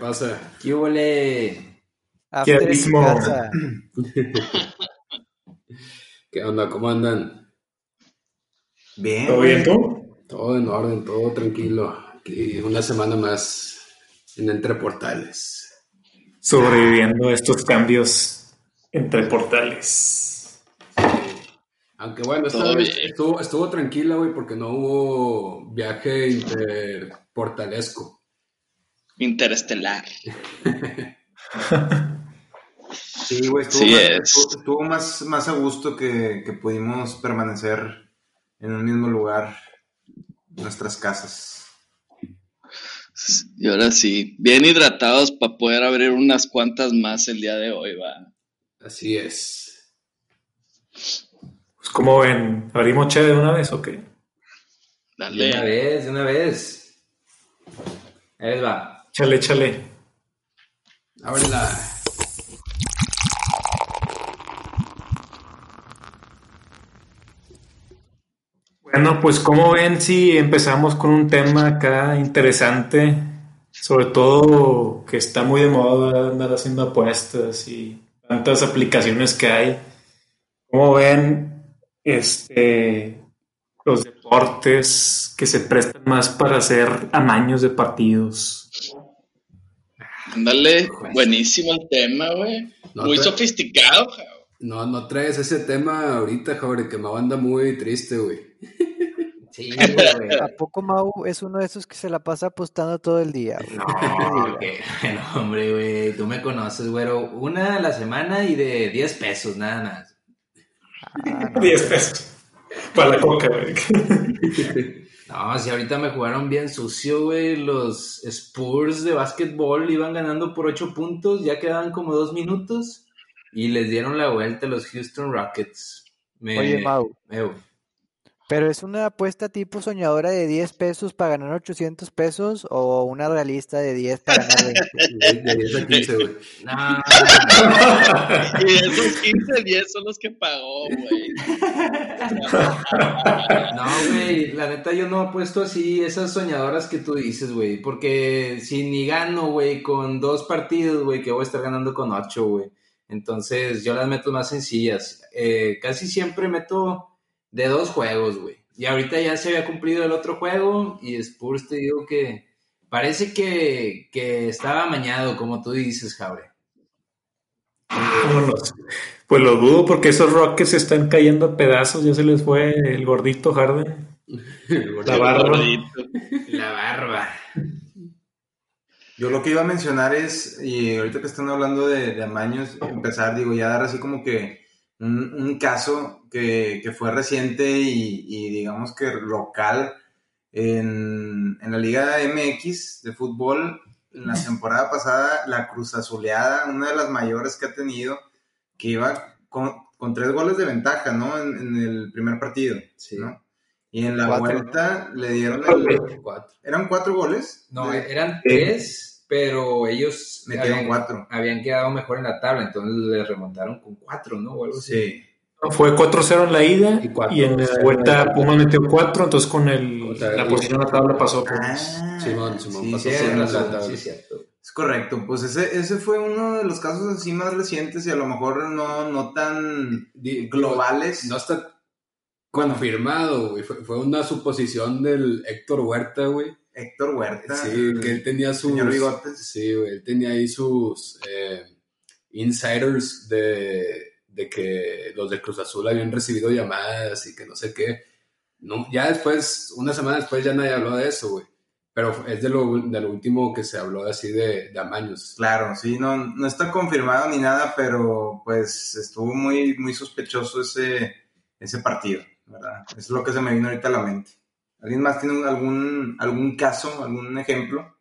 pasa? ¿Qué pasa? ¿Qué huele? En abismo. ¿Qué onda? ¿Cómo andan? Bien. ¿Todo bien tú? Todo en orden, todo tranquilo. Aquí una semana más en Entre Portales. Sobreviviendo a estos cambios entre portales. Aunque bueno, esta vez estuvo, estuvo tranquila, güey, porque no hubo viaje interportalesco. Interestelar. Sí, güey, estuvo, Sí más, es. estuvo- estuvo más, más a gusto que, que pudimos permanecer en un mismo lugar, nuestras casas. Y ahora sí, bien hidratados para poder abrir unas cuantas más el día de hoy, va. Así es. Pues, ¿Cómo ven? ¿Abrimos chévere de una vez o qué? De una Dale. vez, de una vez. Ahí va. Chale, chale. Ábrela. Bueno, pues como ven si empezamos con un tema acá interesante, sobre todo que está muy de moda andar haciendo apuestas y tantas aplicaciones que hay. Como ven, este, los deportes que se prestan más para hacer amaños de partidos. Ándale, buenísimo el tema, güey. No Muy sofisticado, cabrón. No, no traes ese tema ahorita, joder, que me anda muy triste, güey. Sí, güey. ¿A poco Mau es uno de esos que se la pasa apostando todo el día? güey? No, hombre, güey. Tú me conoces, güero. Una a la semana y de 10 pesos, nada más. Ah, no. 10 pesos. Para la coca, güey. No, si ahorita me jugaron bien sucio, güey. Los Spurs de básquetbol iban ganando por 8 puntos, ya quedaban como 2 minutos y les dieron la vuelta a los Houston Rockets. Me- Oye, Mau, me- ¿pero es una apuesta tipo soñadora de 10 pesos para ganar 800 pesos o una realista de 10 para ganar 20? De, de 10 a 15, güey. No, Y esos 15 10 son los que pagó, güey. no, güey. La neta, yo no apuesto así esas soñadoras que tú dices, güey. Porque si ni gano, güey, con dos partidos, güey, que voy a estar ganando con ocho, güey. Entonces, yo las meto más sencillas. Eh, casi siempre meto de dos juegos, güey. Y ahorita ya se había cumplido el otro juego y Spurs te digo que parece que, que estaba amañado, como tú dices. Vámonos. Pues lo dudo porque esos Rockets están cayendo a pedazos. Ya se les fue el gordito Harden. La barba. La barba. Yo lo que iba a mencionar es, y ahorita que están hablando de, de amaños, empezar, digo, ya dar así como que un, un caso que, que fue reciente y, y digamos que local en, en la Liga MX de fútbol. En la temporada pasada, la Cruz Azuleada, una de las mayores que ha tenido, que iba con, con tres goles de ventaja, ¿no? En, en el primer partido, Sí. ¿no? Y en la Cuatro, vuelta le dieron el... Cuatro. ¿Eran cuatro goles? No, De- eran tres, pero ellos Metieron habían, cuatro. habían quedado mejor en la tabla, entonces les remontaron con cuatro, ¿no? O algo así. Sí. Fue 4-0 en la ida Y cuatro, y en la vuelta en la Puma metió 4, entonces con el, la posición en la tabla pasó. Pues. Ah, Simón, Simón, sí, pasó sí, sí, la tabla. sí, cierto. es correcto. Pues ese, ese fue uno de los casos así más recientes y a lo mejor no, no tan globales. No está confirmado, güey. Fue, fue una suposición del Héctor Huerta, güey. Héctor Huerta. Sí, que él tenía sus. Señor Bigotes. Sí. Él tenía ahí sus eh, insiders de, de que los de Cruz Azul habían recibido llamadas y que no sé qué. No, ya después, una semana después, ya nadie habló de eso, güey. Pero es de lo, de lo último que se habló así de, de amaños. Claro, sí, no, no está confirmado ni nada, pero pues estuvo muy, muy sospechoso ese, ese partido, ¿verdad? Es lo que se me vino ahorita a la mente. ¿Alguien más tiene algún, algún caso, algún ejemplo?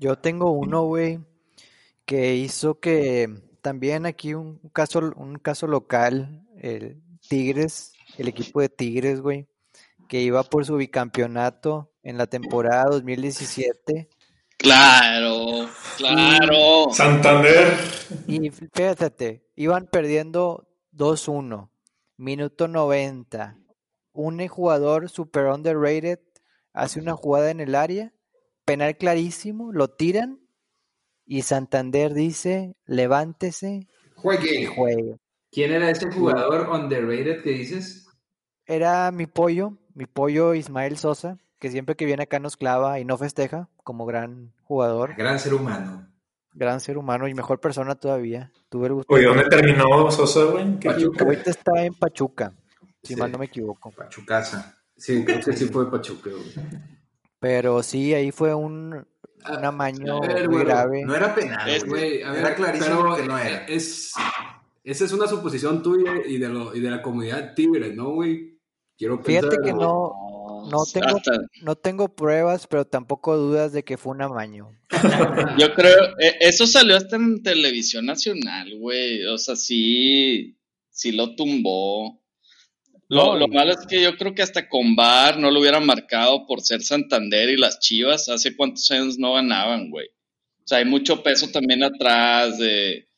Yo tengo uno, güey, que hizo que también aquí un caso, un caso local, el Tigres, el equipo de Tigres, güey, que iba por su bicampeonato en la temporada 2017. Claro, claro. Santander. Y fíjate, iban perdiendo 2-1, minuto 90. Un jugador super underrated hace una jugada en el área, penal clarísimo, lo tiran y Santander dice, levántese y Juegue. juegue. ¿Quién era ese jugador underrated que dices? Era mi pollo, mi pollo Ismael Sosa, que siempre que viene acá nos clava y no festeja como gran jugador, Gran ser humano. gran ser humano y mejor persona todavía. Tuve el gusto. Oye, ¿dónde terminó Sosa, güey? ¿Qué- Pachuca. Ahorita está en Pachuca, si Sí. mal no me equivoco. Pachucasa. Sí, creo que sí fue Pachuca. Pero sí, ahí fue un, un Ah, amaño a ver, muy grave. No era penal, Es- güey. A ver, Era clarísimo pero que no era. Es, esa es una suposición tuya y de, lo, y de la comunidad tigre, ¿no, güey? Quiero Fíjate pensar, que güey. no, no tengo, Hasta- no tengo pruebas, pero tampoco dudas de que fue un amaño. yo creo, eh, eso salió hasta en televisión nacional, güey. O sea, sí, sí lo tumbó. Lo, No, lo malo es que yo creo que hasta con VAR no lo hubieran marcado por ser Santander y las Chivas. Hace cuántos años no ganaban, güey. O sea, hay mucho peso también atrás de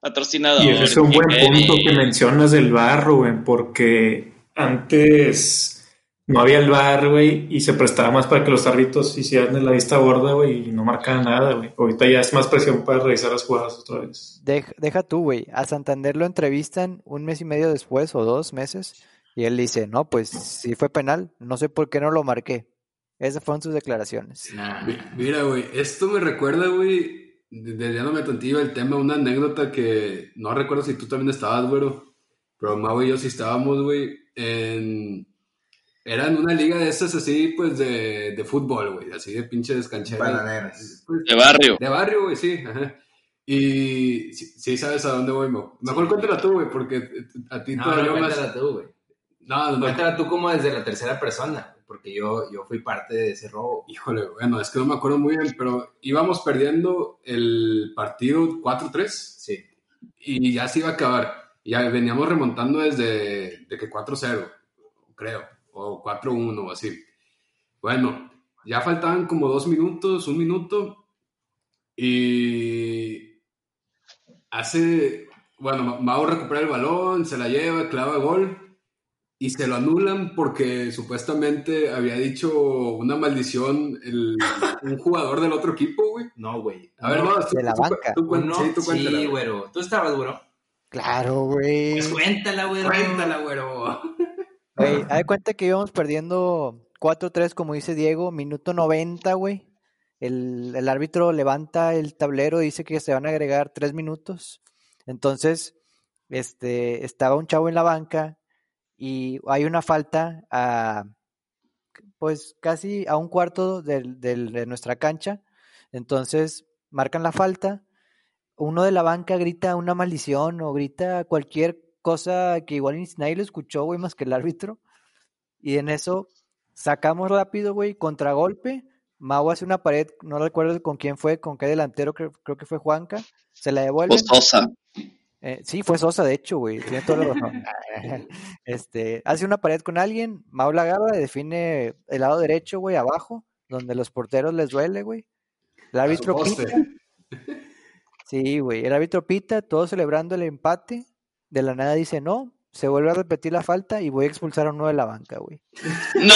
patrocinadores. Y ese es un buen punto que mencionas del bar, Rubén, porque antes no había el bar, güey, y se prestaba más para que los árbitros hicieran de la vista gorda, güey, y no marcaban nada, güey. Ahorita ya es más presión para revisar las jugadas otra vez. Dej- deja tú, güey. A Santander lo entrevistan un mes y medio después o dos meses y él dice, no, pues sí fue penal, no sé por qué no lo marqué. Esas fueron sus declaraciones. Mi- Mira, güey, esto me recuerda, güey, de- desviándome tantillo el tema, una anécdota que no recuerdo si tú también estabas, güero, pero Mau y yo sí estábamos, güey, en... Era en una liga de esas así, pues, de, de fútbol, güey, así de pinches cancheras. Bananeras. Pues, De barrio. de barrio, güey, sí, ajá. Y sí, sí sabes a dónde voy, Mau. Mejor cuéntala tú, güey, porque a ti No, todavía no, más... cuéntala tú, güey. No, no, tú como desde la tercera persona, porque yo, yo fui parte de ese robo. Híjole, bueno, es que no me acuerdo muy bien, pero íbamos perdiendo el partido 4-3 Sí. y ya se iba a acabar. Ya veníamos remontando desde de que 4-0, creo, o 4-1 o así. Bueno, ya faltaban como dos minutos, un minuto, y hace, bueno, Mau recupera el balón, se la lleva, clava gol, y se lo anulan porque supuestamente había dicho una maldición el, un jugador del otro equipo, güey. No, güey. A ver, no, tú, de la tú- banca. tú No, sí, tú cuéntala, sí, güey. güero. Tú estabas, güero. Claro, güey. Pues cuéntala, güero. Cuéntala, güero. Güey, haz de cuenta que íbamos perdiendo 4-3, como dice Diego, minuto 90, güey. El, el árbitro levanta el tablero, dice que se van a agregar tres minutos. Entonces, este, estaba un chavo en la banca y hay una falta a, pues casi a un cuarto del- de nuestra cancha. Entonces, marcan la falta. Uno de la banca grita una maldición o grita cualquier cosa que igual nadie lo escuchó, güey, más que el árbitro. Y en eso sacamos rápido, güey, contragolpe. Mau hace una pared, no recuerdo con quién fue, con qué delantero, creo, creo que fue Juanca. Se la devuelven. Sosa. Eh, sí, fue Sosa, de hecho, güey. Tiene la razón. Este, hace una pared con alguien, Mau la agarra, define el lado derecho, güey, abajo, donde los porteros les duele, güey. El árbitro pita. Sí, güey. El árbitro pita, todos celebrando el empate. De la nada dice no, se vuelve a repetir la falta y voy a expulsar a uno de la banca, güey. No,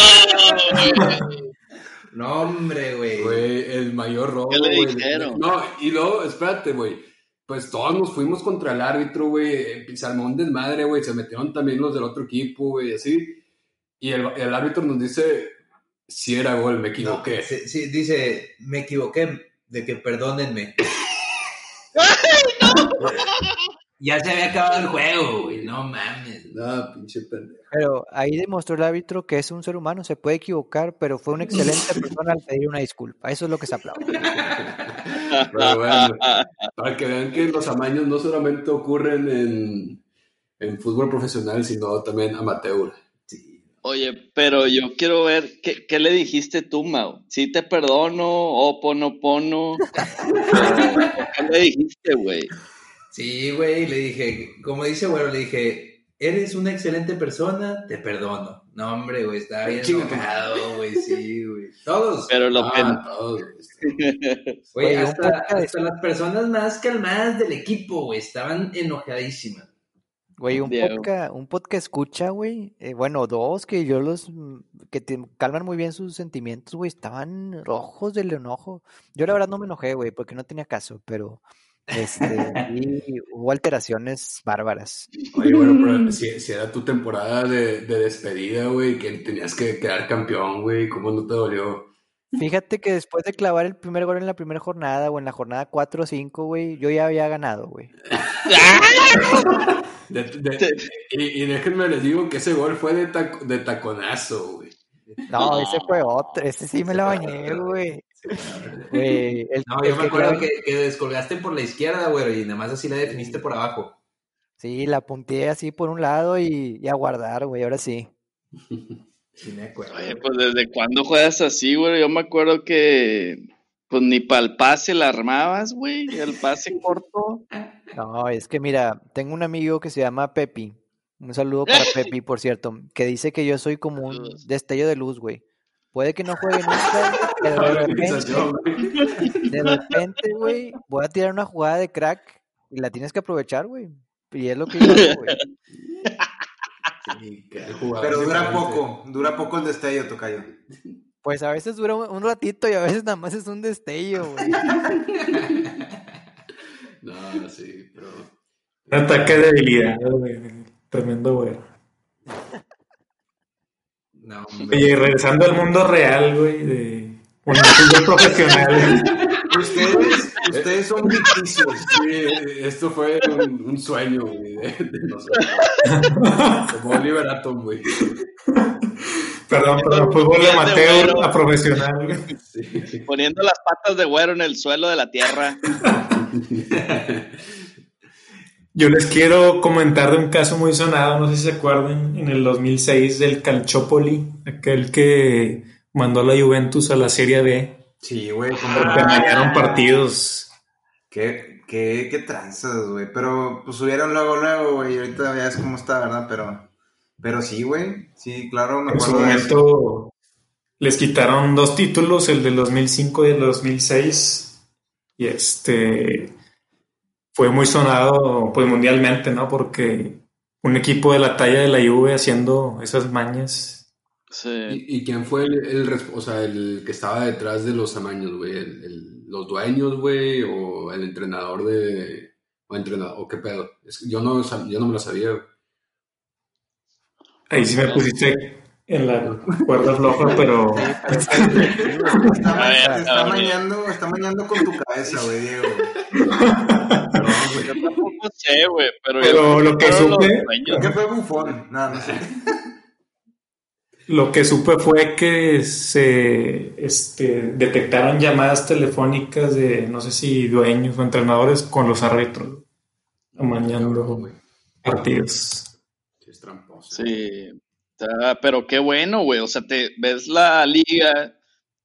No, hombre, güey. Güey, el mayor robo, ¿Qué le güey. dijeron? No, y luego, espérate, güey. Pues todos nos fuimos contra el árbitro, güey. Un desmadre, güey. Se metieron también los del otro equipo, güey, así. Y el, el árbitro nos dice, si era gol, me equivoqué. No, sí, sí, dice, me equivoqué, de que perdónenme. ya se había acabado el juego, güey, no mames. No, pinche pendejo. Pero ahí demostró el árbitro que es un ser humano, se puede equivocar, pero fue una excelente persona al pedir una disculpa. Eso es lo que se aplaude. Pero bueno, para que vean que los amaños no solamente ocurren en, en fútbol profesional, sino también amateur. Oye, pero yo quiero ver, ¿qué, qué le dijiste tú, Mau? ¿Sí te perdono, oponopono? ¿Qué le dijiste, güey? Sí, güey, le dije, como dice, bueno, le dije, eres una excelente persona, te perdono. No, hombre, güey, estaba bien enojado, güey, sí, güey. Todos. Pero lo. Ah, todos, güey. Hasta, las personas más calmadas del equipo, güey, estaban enojadísimas. Güey, un podcast, un podcast escucha, güey. eh, bueno, dos que yo los que te calman muy bien sus sentimientos, güey. Estaban rojos del enojo. Yo la verdad no me enojé, güey, porque no tenía caso, pero este sí, hubo alteraciones bárbaras. Oye, bueno, pero si, si era tu temporada de, de despedida, güey, que tenías que quedar campeón, güey, ¿cómo no te dolió? Fíjate que después de clavar el primer gol en la primera jornada o en la jornada 4 o 5, güey, yo ya había ganado, güey. De- de- y, y déjenme les digo que ese gol fue de, taco- de taconazo, güey. No, ese fue otro, ese sí me la bañé, güey. El, No, el yo me que acuerdo que, que descolgaste por la izquierda, güey, y nada más así la definiste por abajo. Sí, la punteé así por un lado y, y a guardar, güey, ahora sí. Sí, me acuerdo. Oye, pues desde cuándo juegas así, güey. Yo me acuerdo que pues ni para el pase la armabas, güey. El pase corto. No, es que mira, tengo un amigo que se llama Pepi. Un saludo para Pepi, por cierto, que dice que yo soy como un destello de luz, güey. Puede que no juegue nunca, pero de repente, de repente, güey, voy a tirar una jugada de crack y la tienes que aprovechar, güey. Y es lo que yo hago, güey. Sí, Pero dura poco, dura poco el destello, Tocayo. Pues a veces dura un un ratito y a veces nada más es un destello, güey. No, sí, pero... Un ataque de debilidad, güey. Tremendo, güey. No, hombre. Oye, regresando al mundo real, güey, de un profesional. Ustedes, ustedes son ficticios. Sí, esto fue un, un sueño, güey, de, de nosotros. Como Oliver Atom, güey. Perdón, perdón, fútbol de amateur a profesional. güey. Sí. Poniendo las patas de güero en el suelo de la tierra. Yo les quiero comentar de un caso muy sonado, no sé si se acuerdan, en el 2006 del Calciopoli, aquel que mandó a la Juventus a la Serie B, Sí, güey, como porque amañaron partidos. Qué, qué, qué tranzas, güey. Pero pues subieron luego, luego, güey. Y ahorita ya es como está, ¿verdad? Pero, pero sí, güey. Sí, claro, me En su acuerdo de eso. momento les quitaron dos títulos, el del 2005 y el 2006. Y este fue muy sonado pues mundialmente, ¿no? Porque un equipo de la talla de la Juve haciendo esas mañas. Sí. ¿Y, y quién fue el, el, o sea, el que estaba detrás de los amaños, güey? ¿El- el- ¿Los dueños, güey? ¿O el entrenador de... o entrenador, o qué pedo? Es que yo no, yo no me lo sabía. Ahí sí me pusiste en la cuerda floja, pero Está, A ma- ver, te a está ver. mañando, está mañando con tu cabeza, güey, Diego. Yo tampoco sé, güey. Pero, Pero yo- lo que supe-. ¿Qué fue bufón? No, no sé. Lo que supe fue que se este, detectaron llamadas telefónicas de no sé si dueños o entrenadores con los árbitros amañando partidos. Sí, es tramposo. Sí. Sea, pero qué bueno, güey. O sea, te ves la liga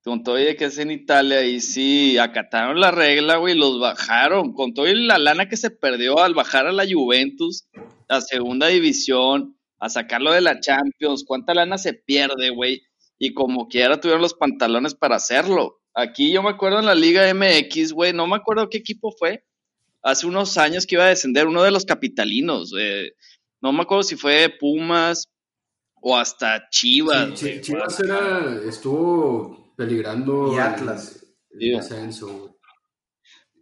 con todo y que es en Italia y sí, acataron la regla, güey, los bajaron. Con todo la lana que se perdió al bajar a la Juventus, a segunda división, a sacarlo de la Champions, cuánta lana se pierde, güey. Y como quiera tuvieron los pantalones para hacerlo. Aquí yo me acuerdo en la Liga MX, güey, no me acuerdo qué equipo fue. Hace unos años que iba a descender uno de los capitalinos. eh, no me acuerdo si fue Pumas o hasta Chivas. Sí, güey, Chi- Chivas era, estuvo peligrando Y Atlas. el, güey.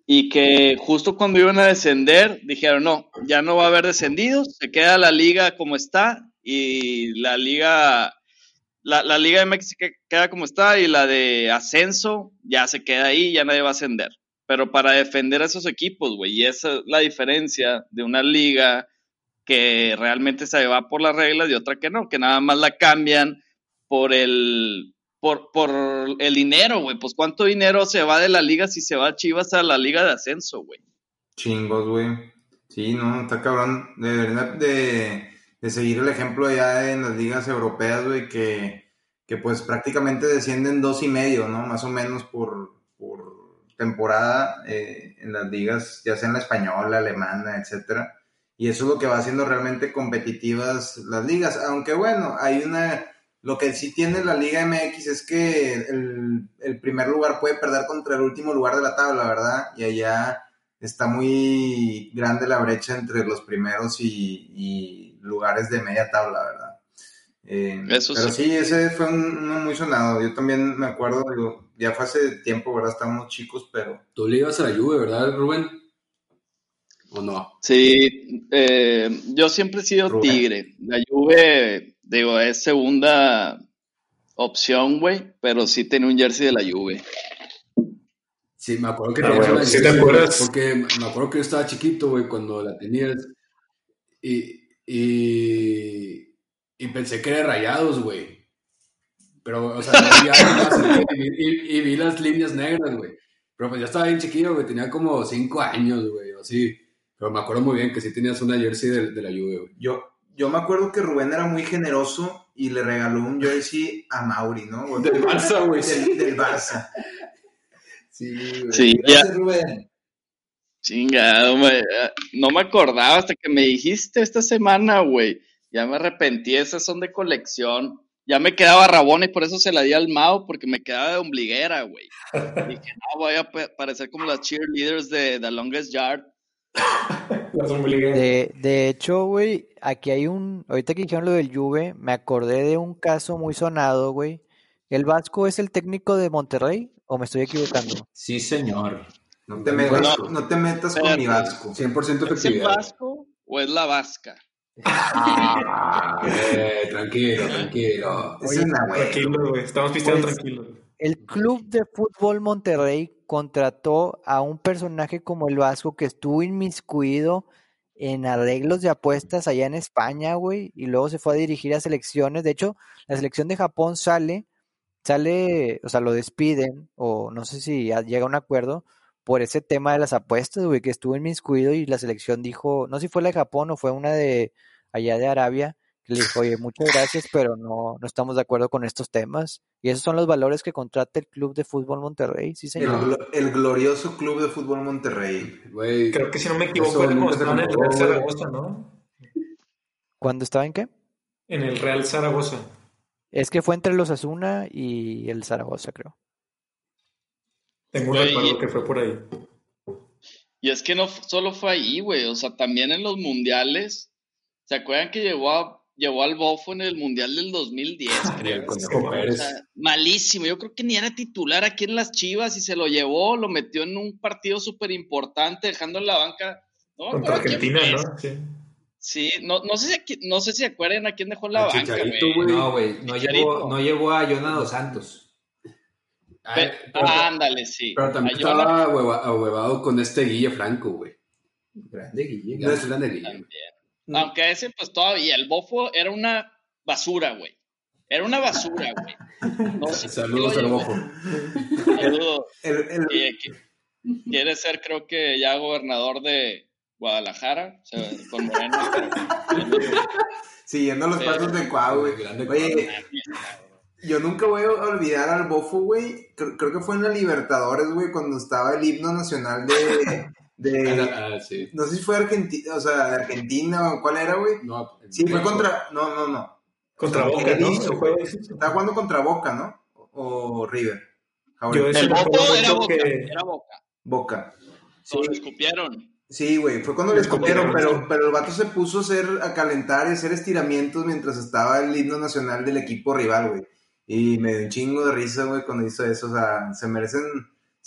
y que justo cuando iban a descender dijeron, no, ya no va a haber descendidos, se queda la liga como está y la liga, la, la liga de México queda como está y la de ascenso ya se queda ahí, ya nadie va a ascender. Pero para defender a esos equipos, güey, y esa es la diferencia de una liga que realmente se va por las reglas y otra que no, que nada más la cambian por el, por, por el dinero, güey. Pues cuánto dinero se va de la liga si se va Chivas a la liga de ascenso, güey. Chingos, güey. Sí, no, está cabrón. De verdad, de, de seguir el ejemplo ya en las ligas europeas, güey, que, que pues prácticamente descienden dos y medio, ¿no? Más o menos por, por temporada eh, en las ligas, ya sea en la española, alemana, etcétera. Y eso es lo que va haciendo realmente competitivas las ligas. Aunque bueno, hay una lo que sí tiene la Liga MX es que el, el, primer lugar puede perder contra el último lugar de la tabla, ¿verdad? Y allá está muy grande la brecha entre los primeros y, y lugares de media tabla, ¿verdad? Eh, Eso pero sí. ese fue uno muy sonado. Yo también me acuerdo, digo, ya fue hace tiempo, ¿verdad? Estábamos chicos, pero... Tú le ibas a la Juve, ¿verdad, Rubén? ¿O no? Sí, eh, yo siempre he sido tigre. La Juve Digo, es segunda opción, güey, pero sí tiene un jersey de la Juve. Sí, me acuerdo que ah, una ¿sí te acuerdas? Porque me acuerdo que yo estaba chiquito, güey, cuando la tenías. Y, y, y pensé que era rayados, güey. Pero, o sea, no había y, y, vi las líneas negras, güey. Pero pues ya estaba bien chiquito, güey. Tenía como cinco años, güey, así. Pero me acuerdo muy bien que sí tenías una jersey de, de la Juve, güey. Yo, yo me acuerdo que Rubén era muy generoso y le regaló un jersey a Mauri, ¿no? Del Barça, güey. Del, Barça. Sí, güey. Sí, Gracias, Rubén. Chingado, güey. No me acordaba hasta que me dijiste esta semana, güey. Ya me arrepentí, esas son de colección. Ya me quedaba rabón y por eso se la di al Mao, porque me quedaba de ombliguera, güey. Dije, no, voy a parecer como las cheerleaders de The Longest Yard. De, de hecho, güey, aquí hay un, ahorita que dijeron lo del Juve, me acordé de un caso muy sonado, güey. ¿El Vasco es el técnico de Monterrey o me estoy equivocando? Sí, señor. No te metas, no, te metas con mi Vasco. 100% ¿Es el Vasco o es la Vasca? Ah, eh, tranquilo, tranquilo. tranquilo, güey. Estamos pisteando pues, tranquilos. El Club de Fútbol Monterrey contrató a un personaje como el Vasco que estuvo inmiscuido en arreglos de apuestas allá en España, güey, y luego se fue a dirigir a selecciones. De hecho, la selección de Japón sale, sale, o sea, lo despiden, o no sé si llega a un acuerdo por ese tema de las apuestas, güey, que estuvo inmiscuido y la selección dijo, no sé si fue la de Japón o fue una de allá de Arabia, le dijo, oye, muchas gracias, pero no, no estamos de acuerdo con estos temas. Y esos son los valores que contrata el Club de Fútbol Monterrey, sí señor. El, glorioso Club de Fútbol Monterrey. Creo que si no me equivoco, cuando estaba en el Real Zaragoza, ¿no? ¿Cuándo estaba en qué? En el Real Zaragoza. Es que fue entre los Asuna y el Zaragoza, creo. Tengo un recuerdo que fue por ahí. Y es que no solo fue ahí, güey. O sea, también en los mundiales. ¿Se acuerdan que llegó a llevó al Bofo en el Mundial del 2010, creo. malísimo. Yo creo que ni era titular aquí en las Chivas y se lo llevó, lo metió en un partido súper importante, dejando en la banca. No, Contra Argentina, ¿no? Sí. Sí, no, no, sé si, no sé si acuerdan a quién dejó en la banca, güey. No, güey, no llevó, no llevó a Jonado Santos. ah, ándale, sí. Pero también estaba ahuevado con este Guille Franco, güey. Grande Guille. No es grande Guille. Aunque ese, pues todavía, el bofo era una basura, güey. Era una basura, güey. No Saludos al bofo. Saludos. quiere ser, creo que ya gobernador de Guadalajara, o sea, con Moreno. Siguiendo los pasos de Cuau, güey. Oye, yo nunca voy a olvidar al bofo, güey. Creo, que fue en la Libertadores, güey, cuando estaba el himno nacional de, de ah, no sé si fue Argentina, o sea, de Argentina o cuál era, güey. No, sí, fue contra, no, no, no. Contra Boca, ¿no? Estaba jugando contra Boca, ¿no? O, River. el Boca era Boca, era Boca. Boca. Sí. lo escupieron. Sí, güey, fue cuando le escupieron, pero, pero el vato se puso a, hacer, a calentar y hacer estiramientos mientras estaba el himno nacional del equipo rival, güey. Y me dio un chingo de risa, güey, cuando hizo eso. O sea, se merecen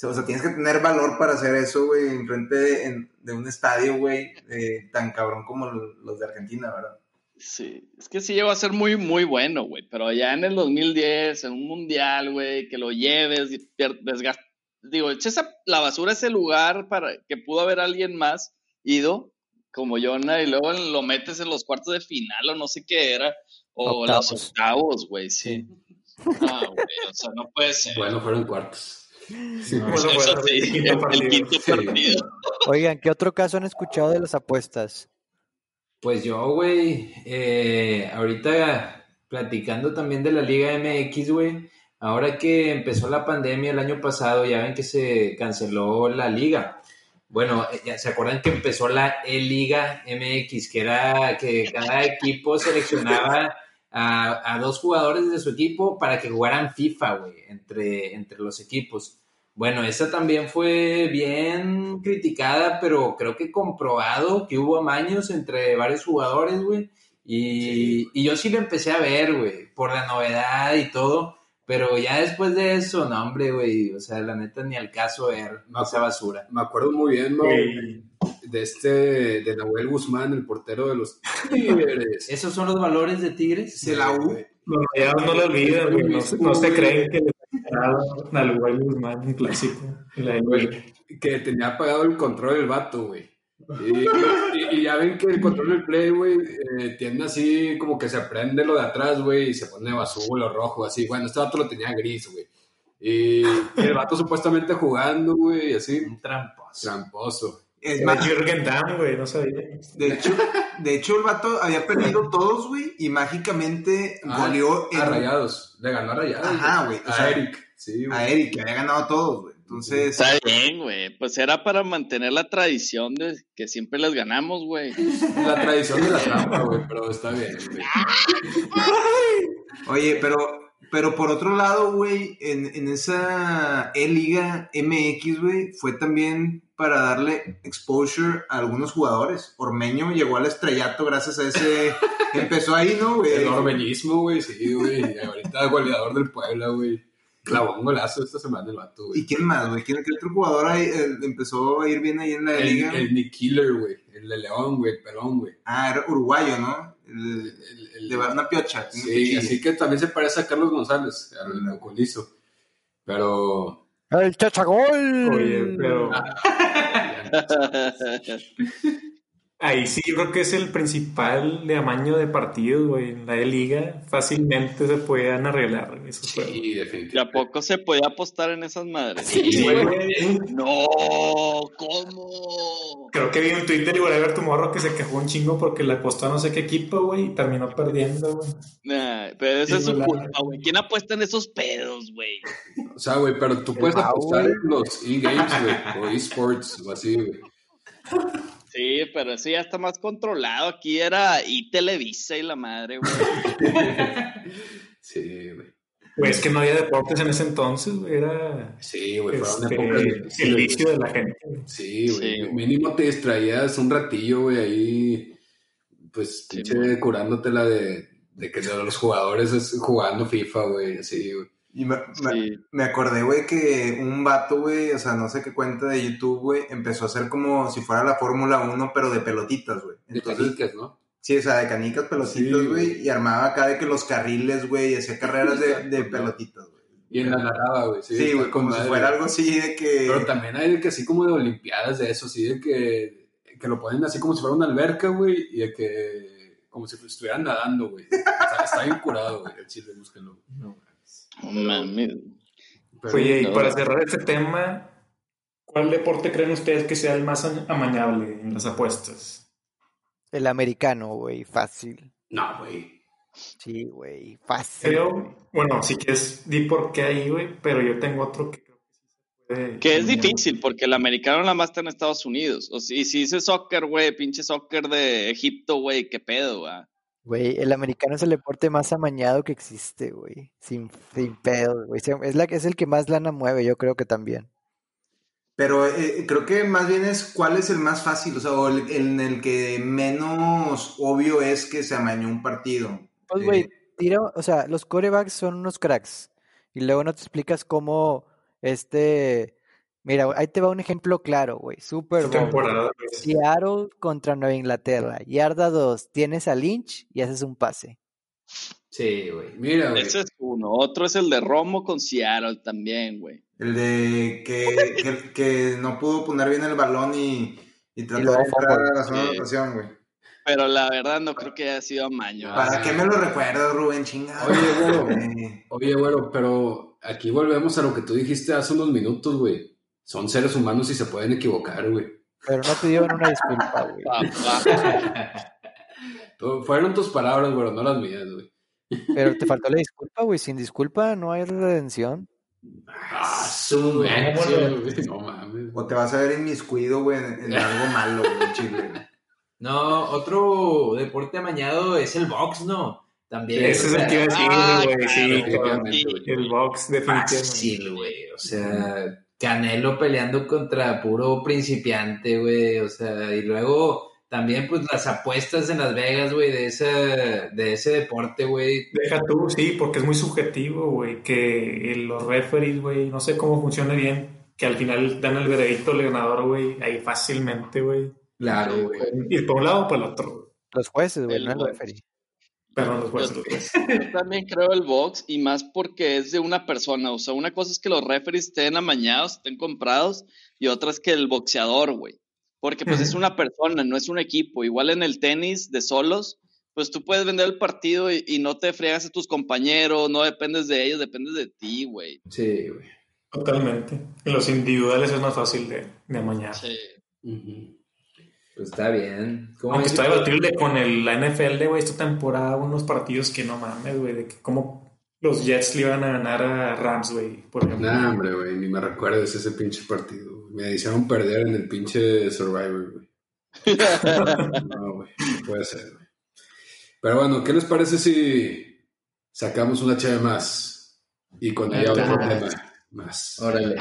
O sea, tienes que tener valor para hacer eso, güey, enfrente de, en- de un estadio, güey, eh, tan cabrón como los de Argentina, ¿verdad? Sí, es que sí llegó a ser muy, muy bueno, güey, pero ya en el 2010, en un mundial, güey, que lo lleves y Digo, eches a la basura ese lugar para que pudo haber alguien más ido, como Jonah, y luego lo metes en los cuartos de final o no sé qué era, o los Octavos. octavos, güey, sí. Ah, güey, o sea, no puede ser. Bueno, fueron cuartos. Sí, Bueno, Eso bueno, sí, el quinto el partido. quinto Sí. partido. Oigan, ¿qué otro caso han escuchado de las apuestas? Pues yo, güey, eh, ahorita platicando también de la Liga MX, güey, ahora que empezó la pandemia el año pasado, ya ven que se canceló la liga. Bueno, eh, ya se acuerdan que empezó la E-Liga MX, que era que cada equipo seleccionaba a, a dos jugadores de su equipo para que jugaran FIFA, güey, entre, entre los equipos. Bueno, esa también fue bien criticada, pero creo que comprobado que hubo amaños entre varios jugadores, güey. Y, y yo sí lo empecé a ver, güey, por la novedad y todo. Pero ya después de eso, no, hombre, güey, o sea, la neta ni al caso ver No, esa basura. Me acuerdo muy bien, ¿no? De este, de Nahuel Guzmán, el portero de los Tigres. ¿Esos son los valores de Tigres? Se la U. Los rayados no lo olvidan, güey. No, se- no se creen que Güey Guzmán un clásico. la Güey, que tenía pagado el control del vato, güey. Y, y- y ya ven que el control del play, güey, eh, tiene así como que se prende lo de atrás, güey, y se pone azul o rojo, así. Bueno, este vato lo tenía gris, güey. Y el vato supuestamente jugando, güey, y así. Un tramposo. Tramposo. Es más, Jürgen Damm, güey, no sabía. de hecho, de hecho, el vato había perdido todos, güey, y mágicamente Ah, goleó A rayados. Le ganó a rayados. Ajá, güey, A sea, Eric. Sí, güey. a Eric, que había ganado todos, güey. Entonces, Está bien, güey. Pues era para mantener la tradición de que siempre les ganamos, güey. La tradición de la trampa, güey, pero está bien, güey. Oye, pero, pero por otro lado, güey, en, en esa E-Liga MX, güey, fue también para darle exposure a algunos jugadores. Ormeño llegó al estrellato gracias a ese... Empezó ahí, ¿no, güey? El orbeñismo, güey, sí, güey. Ahorita goleador del Puebla, güey. Clavó un golazo esta semana el vato, güey. ¿Y quién más, güey? ¿Quién, qué otro jugador ahí, eh, empezó a ir bien ahí en la El, liga? el Nick Killer, güey. El de León, güey, el pelón, güey. Ah, era uruguayo, ¿no? El, El- el- de una piocha. Sí, así que también se parece a Carlos González, al ocolizo. Pero. ¡El chachagol! Oye, pero ahí sí yo creo que es el principal de amaño de partidos, güey. En la E-Liga fácilmente se pueden arreglar esos juegos. Sí, ¿Y a definitivamente. poco se podía apostar en esas madres? Sí, güey. No, ¿cómo? Creo que vi un Twitter y Whatever Tomorrow que se quejó un chingo porque le apostó a no sé qué equipo, güey, y terminó perdiendo, güey. Nah, pero eso es su culpa, güey. ¿Quién apuesta en esos pedos, güey? O sea, güey, pero tú puedes apostar en los e-games, güey, o esports, o así, güey. Sí, pero eso ya está más controlado. Aquí era y Televisa y la madre, güey. Sí, güey. Güey, es que no había deportes en ese entonces, güey, era Sí, güey, fueron este, épocas el vicio de la gente. Sí, güey. Sí. Mínimo te distraías un ratillo, güey, ahí, pues, Sí, pinche güey. curándotela de, de que de los jugadores es jugando FIFA, güey, así, güey. Y me, me- Sí. me acordé, güey, que un vato, güey, o sea, no sé qué cuenta de YouTube, güey, empezó a hacer como si fuera la Fórmula 1, pero de pelotitas, güey. De canicas, ¿no? sí, o sea, de canicas, pelotitas, güey, güey. y armaba acá de que los carriles, güey, y hacía carreras de, de pelotitas, güey. Y en la narrada, güey. Sí, güey, como si fuera güey. algo así de que... Pero también hay de que así como de olimpiadas de eso, así de que, que lo ponen así como si fuera una alberca, güey, y de que como si estuvieran nadando, güey. Está, está bien curado, güey, el chile, búsquenlo. No mames. Pero- Oye, y no. para cerrar este tema, ¿cuál deporte creen ustedes que sea el más amañable en las apuestas? El americano, güey, fácil. No, güey. Sí, güey, fácil. Creo, bueno, si quieres, di por qué ahí, güey, pero yo tengo otro que creo que sí se puede. Que es difícil, porque el americano nada más está en Estados Unidos. O sea, y si dice soccer, güey, pinche soccer de Egipto, güey, qué pedo, güey. Güey, el americano es el deporte más amañado que existe, güey. Sin, sin pedo, güey. Es, la, es el que más lana mueve, yo creo que también. Pero eh, creo que más bien es cuál es el más fácil, o sea, o el, en el que menos obvio es que se amañó un partido. Pues, Eh, güey, tira, o sea, los corebacks son unos cracks. Y luego no te explicas cómo este Mira, ahí te va un ejemplo claro, güey. Super güey. Seattle contra Nueva Inglaterra. Yarda 2. Tienes a Lynch y haces un pase. Sí, güey. Mira, güey. Ese es uno. Otro es el de Romo con Seattle también, güey. El de que, que, que no pudo poner bien el balón y, y trató de entrar a la zona de Sí. anotación, güey. Pero la verdad no creo que haya sido amaño. Ah, ¿Para qué me lo recuerdo, Rubén? Chingado. Oye, güero. güey. Oye, güero, pero aquí volvemos a lo que tú dijiste hace unos minutos, güey. Son seres humanos y se pueden equivocar, güey. Pero no te dieron una disculpa, güey. Fueron tus palabras, güero, no las mías, güey. Pero te faltó la disculpa, güey. Sin disculpa no hay redención. Ah, su mecha, güey. No mames. O te vas a ver inmiscuido, güey, en, en algo malo, güey, Chile. güey. No, otro deporte amañado es el box, ¿no? También. Ese es el que iba a decir, Ah, güey. claro, sí, güey. el box, definitivamente. Fácil, güey. O sea, Canelo peleando contra puro principiante, güey. O sea, y luego también, pues, las apuestas en Las Vegas, güey, de ese, de ese deporte, güey. Deja tú, sí, porque es muy subjetivo, güey, que el- los referees, güey, no sé cómo funciona bien, que al final dan el veredicto al ganador, güey, ahí fácilmente, güey. Claro, güey. Ir por un lado o por el otro. Los jueces, güey, no el referee. Perdón, los jueces, los jueces. Yo también creo el box y más porque es de una persona. O sea, una cosa es que los referees estén amañados, estén comprados y otra es que el boxeador, güey. Porque pues es una persona, no es un equipo. Igual en el tenis de solos, pues tú puedes vender el partido y, y no te fregas a tus compañeros, no dependes de ellos, dependes de ti, güey. Sí, güey. Totalmente. En los individuales es más fácil de, de amañar. Sí. Pues está bien. ¿Cómo Aunque está debatible con el, la NFL, güey, esta temporada, unos partidos que no mames, güey, de que cómo los Jets le iban a ganar a Rams, güey, por ejemplo. Nah, hombre, güey, ni me recuerdes ese pinche partido. Me hicieron perder en el pinche Survivor, güey. No, güey, no puede ser, güey. Pero bueno, ¿qué les parece si sacamos una chave más? Y con ella otro tema más. Órale.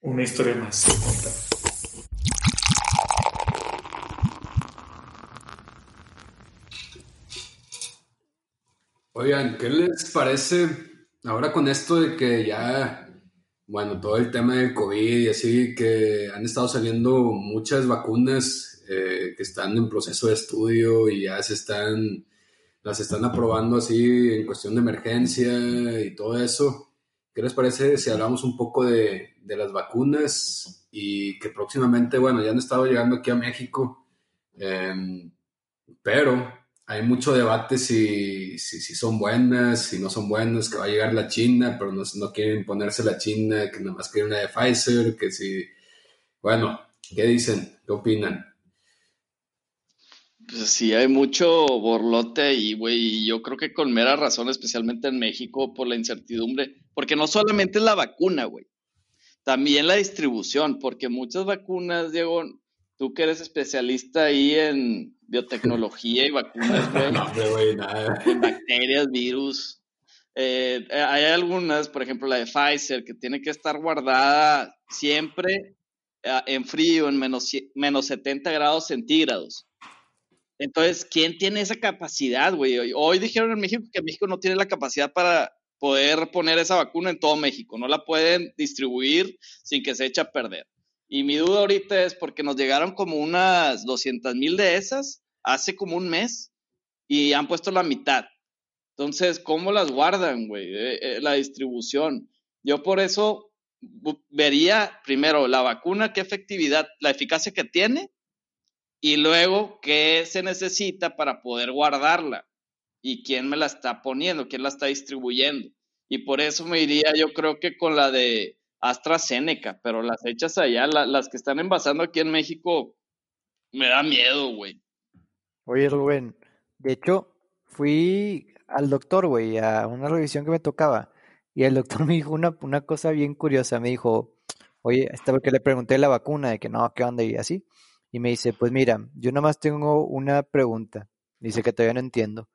Una historia más. Oigan, ¿qué les parece ahora con esto de que ya, bueno, todo el tema del COVID y así, que han estado saliendo muchas vacunas eh, que están en proceso de estudio y ya se están, las están aprobando así en cuestión de emergencia y todo eso? ¿Qué les parece si hablamos un poco de, de las vacunas y que próximamente, bueno, ya han estado llegando aquí a México, em, pero hay mucho debate si, si, son buenas, si no son buenas, que va a llegar la China, pero no, no quieren ponerse la China, que nada más quieren una de Pfizer, que si... Bueno, ¿qué dicen? ¿Qué opinan? Pues sí, hay mucho borlote ahí, güey, y yo creo que con mera razón, especialmente en México, por la incertidumbre, porque no solamente es la vacuna, güey, también la distribución, porque muchas vacunas, Diego, tú que eres especialista ahí en biotecnología y vacunas, güey, No, hombre, güey, nada. en bacterias, virus. Eh, hay algunas, por ejemplo, la de Pfizer, que tiene que estar guardada siempre eh, en frío, en menos 70 grados centígrados. Entonces, ¿quién tiene esa capacidad, güey? Hoy, hoy dijeron en México que México no tiene la capacidad para poder poner esa vacuna en todo México. No la pueden distribuir sin que se eche a perder. Y mi duda ahorita es porque nos llegaron como unas 200 mil de esas hace como un mes y han puesto la mitad. Entonces, ¿cómo las guardan, güey? Eh, eh, la distribución. Yo por eso vería primero la vacuna, qué efectividad, la eficacia que tiene y luego qué se necesita para poder guardarla y quién me la está poniendo, quién la está distribuyendo. Y por eso me iría yo creo que con la de AstraZeneca, pero las hechas allá, la- las que están envasando aquí en México, me da miedo, güey. Oye, Rubén, de hecho, fui al doctor, güey, a una revisión que me tocaba. Y el doctor me dijo una, una cosa bien curiosa. Me dijo, oye, esta porque le pregunté la vacuna, de que no, ¿qué onda? Y así. Y me dice, pues mira, yo nomás tengo una pregunta. Dice que todavía no entiendo.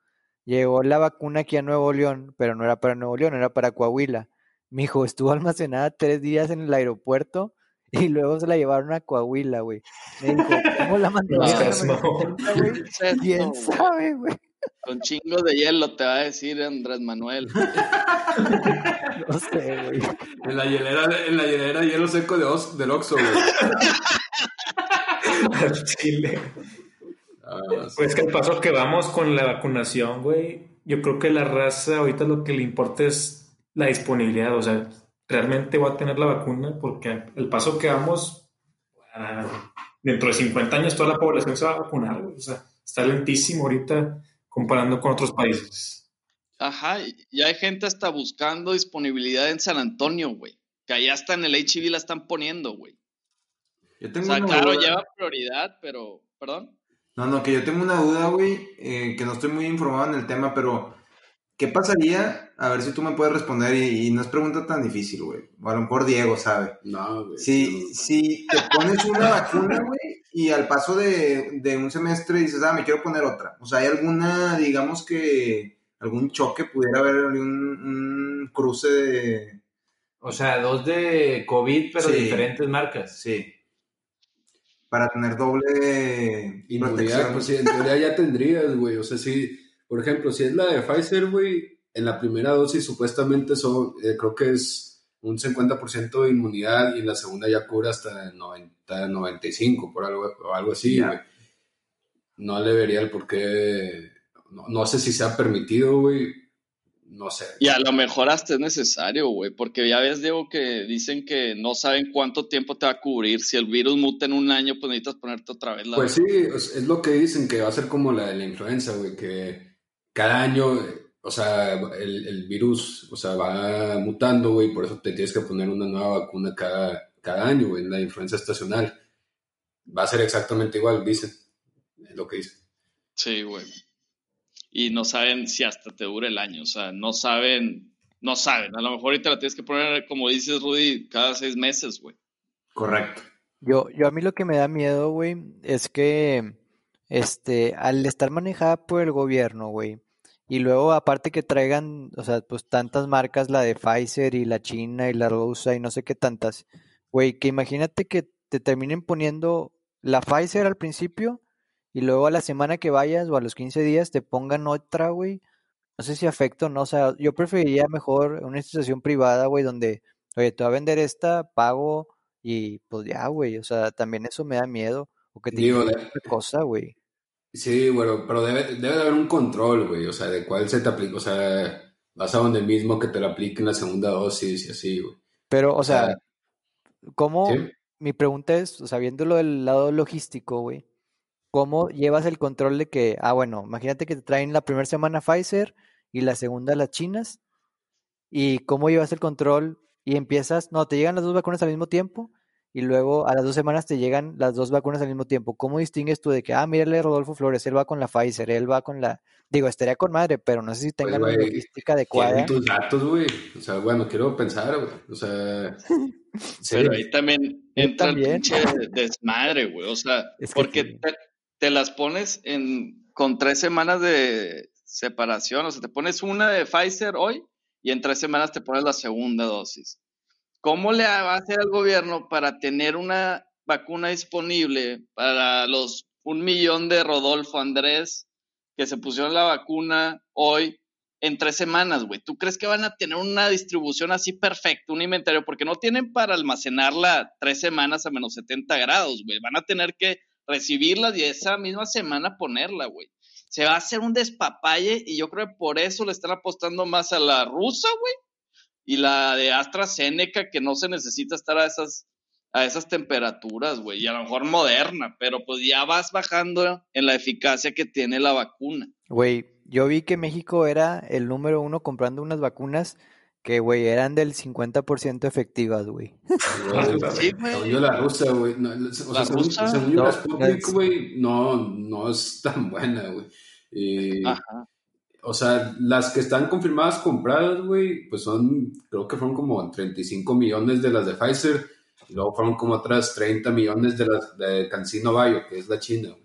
Llegó la vacuna aquí a Nuevo León, pero no era para Nuevo León, era para Coahuila. Me dijo, estuvo almacenada tres días en el aeropuerto y luego se la llevaron a Coahuila, güey. Me dijo, ¿cómo la mantuvieron? no. güey? ¿Quién sabe, güey? Con chingos de hielo te va a decir Andrés Manuel. No sé, güey. En la hielera, en la hielera hielo seco de Os- del Oxxo, güey. Al Chile. Ah, Pues que el paso que vamos con la vacunación, güey, yo creo que la raza ahorita lo que le importa es la disponibilidad, o sea, realmente va a tener la vacuna porque el paso que vamos, dentro de 50 años toda la población se va a vacunar, güey, o sea, está lentísimo ahorita comparando con otros países. Ajá, y hay gente hasta buscando disponibilidad en San Antonio, güey. Que allá hasta en el HIV la están poniendo, güey. Yo O tengo sea, una claro, duda. lleva prioridad, pero, perdón. No, no, que yo tengo una duda, güey, eh, que no estoy muy informado en el tema, pero ¿qué pasaría? A ver si tú me puedes responder y, y no es pregunta tan difícil, güey. O a lo mejor Diego sabe. No, güey. Si, si te pones una vacuna, güey, y al paso de, de un semestre dices, ah, me quiero poner otra. O sea, ¿hay alguna, digamos que, algún choque, pudiera haber un, un cruce de... O sea, dos de COVID, pero Sí. diferentes marcas. Sí. Para tener doble Inmunidad, protección. pues sí, en teoría ya tendrías, güey. O sea, si, por ejemplo, si es la de Pfizer, güey, en la primera dosis supuestamente son, eh, creo que es un 50% de inmunidad y en la segunda ya cubre hasta el 90, 95, por algo, o algo así, güey. No le vería el por qué, no, no sé si sea permitido, güey, no sé. Y a lo mejor hasta es necesario, güey, porque ya ves, Diego, que dicen que no saben cuánto tiempo te va a cubrir. Si el virus muta en un año, pues necesitas ponerte otra vez la Pues sí, es es lo que dicen que va a ser como la de la influenza, güey, que cada año, o sea, el, el virus, o sea, va mutando, güey, por eso te tienes que poner una nueva vacuna cada, cada año, güey, la influenza estacional. Va a ser exactamente igual, dicen, es lo que dicen. Sí, güey. Y no saben si hasta te dura el año, o sea, no saben, no saben. A lo mejor ahorita la tienes que poner, como dices, Rudy, cada seis meses, güey. Correcto. Yo, yo a mí lo que me da miedo, güey, es que, este, al estar manejada por el gobierno, güey, y luego aparte que traigan, o sea, pues tantas marcas, la de Pfizer y la China y la rusa y no sé qué tantas, güey, que imagínate que te terminen poniendo la Pfizer al principio y luego a la semana que vayas o a los 15 días te pongan otra, güey. No sé si afecta o no, o sea, yo preferiría mejor una institución privada, güey, donde, oye, te voy a vender esta, pago y pues ya, güey, o sea, también eso me da miedo. O que te Digo, otra cosa, güey. Sí, bueno, pero debe, debe de haber un control, güey, o sea, de cuál se te aplica, o sea, vas a donde mismo que te lo apliquen la segunda dosis y así, güey. Pero, o sea, sea, ¿cómo? ¿sí? Mi pregunta es, o sea, viéndolo del lado logístico, güey, ¿cómo llevas el control de que, ah, bueno, imagínate que te traen la primera semana Pfizer y la segunda las chinas, y cómo llevas el control y empiezas, no, te llegan las dos vacunas al mismo tiempo y luego a las dos semanas te llegan las dos vacunas al mismo tiempo. ¿Cómo distingues tú de que, ah, mírale Rodolfo Flores, él va con la Pfizer, él va con la, digo, estaría con madre, pero no sé si tengan la Pues, güey, logística adecuada. Tus datos, güey. O sea, bueno, quiero pensar, güey. O sea, sí. Pero ahí también entra también. el pinche desmadre, güey. O sea, Es que porque sí. te, te las pones en, con tres semanas de separación. O sea, te pones una de Pfizer hoy y en tres semanas te pones la segunda dosis. ¿Cómo le va a hacer el gobierno para tener una vacuna disponible para los un millón de Rodolfo Andrés que se pusieron la vacuna hoy en tres semanas, güey? ¿Tú crees que van a tener una distribución así perfecta, un inventario? Porque no tienen para almacenarla tres semanas a menos 70 grados, güey. Van a tener que recibirla y esa misma semana ponerla, güey. Se va a hacer un despapalle y yo creo que por eso le están apostando más a la rusa, güey, y la de AstraZeneca, que no se necesita estar a esas, a esas temperaturas, güey, y a lo mejor moderna, pero pues ya vas bajando en la eficacia que tiene la vacuna. Güey, yo vi que México era el número uno comprando unas vacunas que, güey, eran del 50% efectivas, güey. Sí, güey. Según yo, la rusa, güey. no, o sea, ¿La según, rusa? según yo, No, la Sputnik, es- güey, no, no es tan buena, güey. Ajá. O sea, las que están confirmadas compradas, güey, pues son, creo que fueron como 35 millones de las de Pfizer. Y luego fueron como otras 30 millones de las de Cancino Bio, que es la China, güey.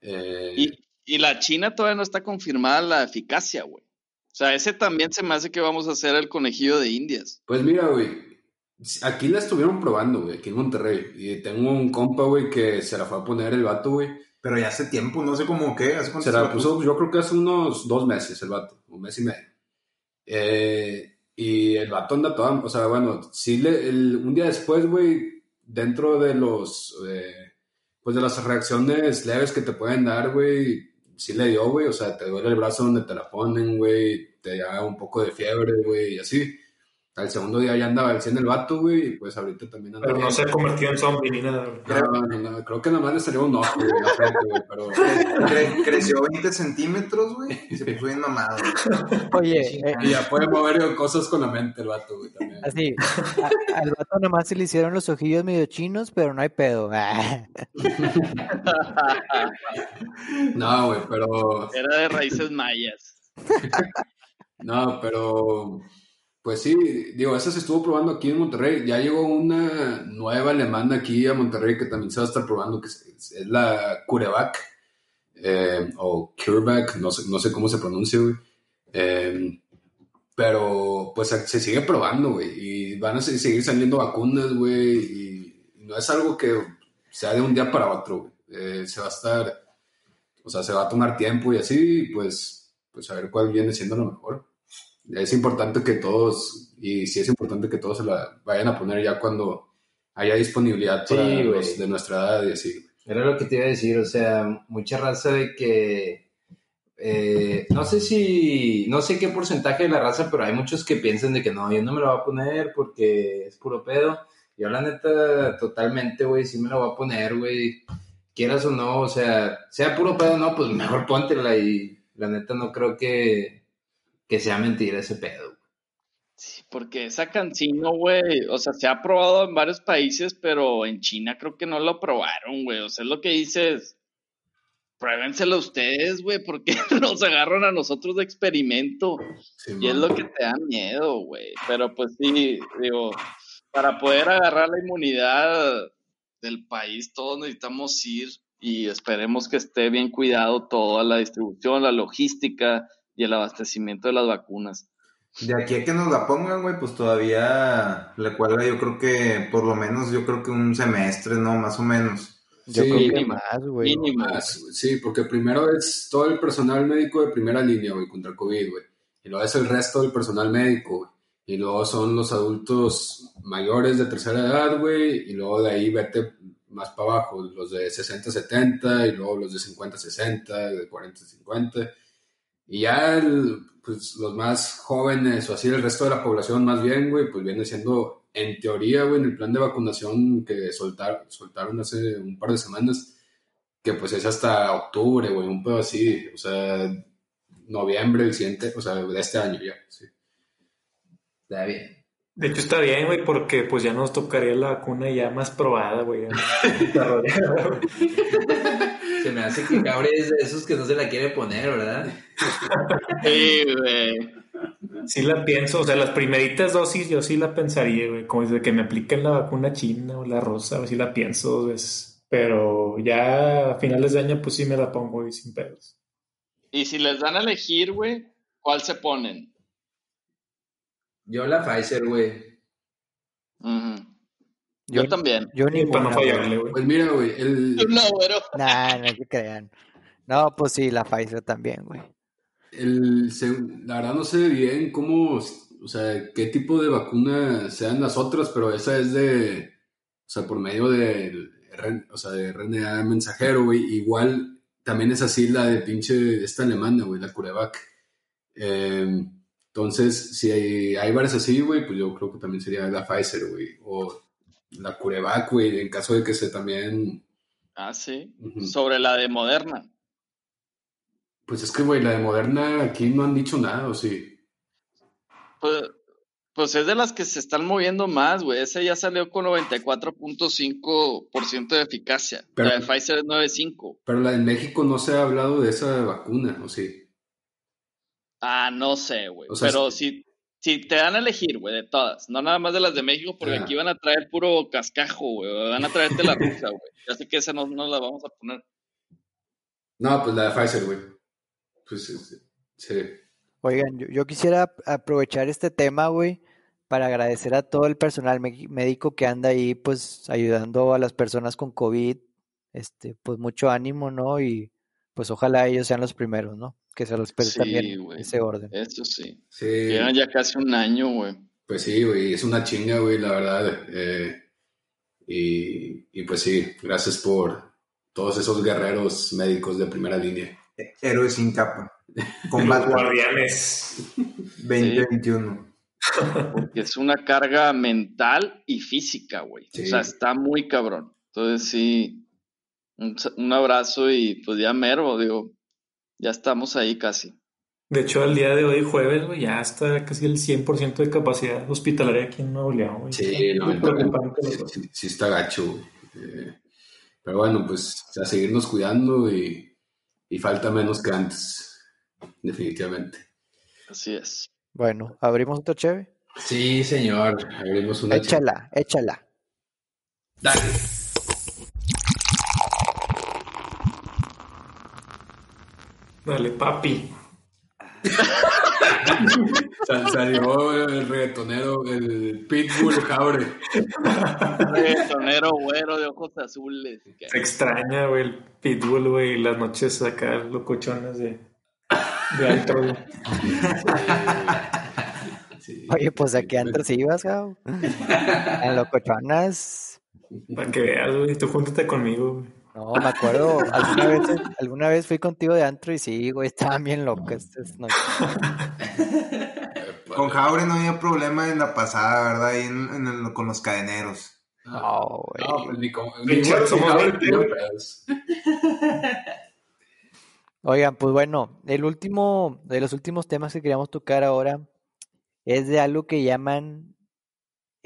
Eh, Y, y la China todavía no está confirmada la eficacia, güey. O sea, ese también se me hace que vamos a hacer el conejillo de Indias. Pues mira, güey. Aquí la estuvieron probando, güey, aquí en Monterrey. Y tengo un compa, güey, que se la fue a poner el vato, güey. Pero ya hace tiempo, no sé cómo qué, hace cuánto Se la puso, yo creo que hace unos dos meses el vato, un mes y medio. Eh, y el vato anda todo, o sea, bueno, sí, le, el- un día después, güey, dentro de los, eh, pues de las reacciones leves que te pueden dar, güey, sí le dio, güey, o sea, te duele el brazo donde te la ponen, güey, te da un poco de fiebre, güey, y así. Al segundo día ya andaba al 100 el vato, güey, y pues ahorita también anda Pero no se convirtió en zombie ni nada. güey. No, no, no, creo que nada más le salió un ojo, güey, la frente, güey, pero... Cre- creció 20 centímetros, güey, y se puso bien mamado. Oye, eh, Y ya puede mover cosas con la mente el vato, güey, también. así, a- al vato nomás se le hicieron los ojillos medio chinos, pero no hay pedo. No, güey, pero... Era de raíces mayas. No, pero... Pues sí, digo, esa se estuvo probando aquí en Monterrey. Ya llegó una nueva alemana aquí a Monterrey que también se va a estar probando, que es, la Curevac, eh, o CureVac, no sé, no sé cómo se pronuncia, güey. Eh, pero pues se sigue probando, güey, y van a se- seguir saliendo vacunas, güey, y no es algo que sea de un día para otro. Eh, se va a estar, o sea, se va a tomar tiempo y así, pues, pues a ver cuál viene siendo lo mejor. Es importante que todos, y sí es importante que todos se la vayan a poner ya cuando haya disponibilidad para Sí, los de nuestra edad y así. Era lo que te iba a decir, o sea, mucha raza de que, eh, no sé si, no sé qué porcentaje de la raza, pero hay muchos que piensan de que no, yo no me lo voy a poner porque es puro pedo. Yo la neta, totalmente, güey, sí me la voy a poner, güey, quieras o no, o sea, sea puro pedo o no, pues mejor póntela y la neta no creo que, que sea mentira ese pedo. Sí, porque esa cancino, güey, o sea, se ha probado en varios países, pero en China creo que no lo probaron, güey. O sea, es lo que dices, pruébenselo ustedes, güey, porque nos agarran a nosotros de experimento. Sí, Y es lo que te da miedo, güey. Pero pues sí, digo, para poder agarrar la inmunidad del país, todos necesitamos ir y esperemos que esté bien cuidado toda la distribución, la logística y el abastecimiento de las vacunas. De aquí a que nos la pongan, güey, pues todavía le cuelga, yo creo que, por lo menos, yo creo que un semestre, ¿no? Más o menos. Yo Sí, creo que güey. Más, güey, sí, porque primero es todo el personal médico de primera línea, güey, contra el COVID, güey. Y luego es el resto del personal médico, güey. Y luego son los adultos mayores de tercera edad, güey. Y luego de ahí vete más para abajo, los de 60, 70, y luego los de 50, 60, de 40, 50. Y ya el- pues, los más jóvenes, o así el resto de la población más bien, güey, pues viene siendo, en teoría, güey, en el plan de vacunación que soltar, soltaron hace un par de semanas, que pues es hasta octubre, güey, un pedo así, o sea, noviembre el siguiente, o sea, de este año ya, sí. Está bien. De hecho, está bien, güey, porque pues ya nos tocaría la vacuna ya más probada, güey. Se me hace que Cabri es de esos que no se la quiere poner, ¿verdad? Sí, güey. Sí la pienso, o sea, las primeritas dosis yo sí la pensaría, güey, como desde que me apliquen la vacuna china o la rosa, sí la pienso dos veces. Pero ya a finales de año, pues sí me la pongo güey, sin pedos. Y si les dan a elegir, güey, ¿cuál se ponen? Yo la Pfizer, güey. Ujú. Yo, Yo- también. Yo Y para no fallarle, güey. Pues mira, güey, el, No, pero Nah, no se crean. No, pues sí, la Pfizer también, güey. el, se- la verdad no sé bien cómo, o sea, qué tipo de vacuna sean las otras, pero esa es de, o sea, por medio del RN o sea, de RNA mensajero, güey, igual también es así la de pinche, esta alemana, güey, la CureVac. Eh, entonces, si hay, hay varias así, güey, pues yo creo que también sería la Pfizer, güey, o la CureVac, güey, en caso de que se también... Ah, sí. Sobre la de Moderna. Pues es que, güey, la de Moderna aquí no han dicho nada, ¿o sí? Pues, pues es de las que se están moviendo más, güey. Ese ya salió con 94.5% de eficacia. Pero- la de Pfizer es 9.5. Pero la de México no se ha hablado de esa vacuna, ¿o sí? Ah, no sé, güey. O sea, Pero es- si, te dan a elegir, güey, de todas, no nada más de las de México, porque aquí van a traer puro cascajo, güey. Van a traerte la rusa, güey. Ya sé que esa no, no la vamos a poner. No, pues la de Pfizer, güey. Pues sí. Oigan, yo, yo quisiera aprovechar este tema, güey, para agradecer a todo el personal médico que anda ahí, pues, ayudando a las personas con COVID. este, pues mucho ánimo, ¿no? Y pues ojalá ellos sean los primeros, ¿no? Que se respete Sí, también ese orden. Eso sí. Sí, Llevan ya casi un año, güey. pues sí, güey, es una chinga, güey, la verdad. eh, y, y pues sí, gracias por todos esos guerreros médicos de primera línea. Héroes sin capa. Combate guardianes. 2021. Porque es una carga mental y física, güey. Sí. O sea, está muy cabrón. Entonces sí, un, un abrazo y pues ya mero, digo, ya estamos ahí casi. De hecho, al día de hoy, jueves, güey, ya está casi el 100% de capacidad hospitalaria aquí en Nuevo León, güey. Sí, la sí, sí, sí está gacho. Eh, pero bueno, pues a seguirnos cuidando y, y falta menos que antes, definitivamente. Así es. Bueno, abrimos otro cheve. Sí, señor, abrimos una... Échala, échala. Dale. Dale, papi. Sal- salió el reggaetonero, el Pitbull Jaure. Reggaetonero güero de ojos azules. Se extraña, güey, el pitbull, güey, y las noches acá locochones de, de antro, güey. Sí. Oye, pues aquí antes ibas, Gao. En locochonas. Para que veas, güey, tú júntate conmigo, güey. No, me acuerdo, alguna vez, alguna vez fui contigo de antro y sí, güey, estaban bien locas. Con Jaure no había problema en la pasada, ¿verdad? Ahí en, en el- con los cadeneros. No, güey. No, pues ni. Pinche, ni- somos ni- 20, ni- güey. pedos. Oigan, pues bueno, el último, de los últimos temas que queríamos tocar ahora es de algo que llaman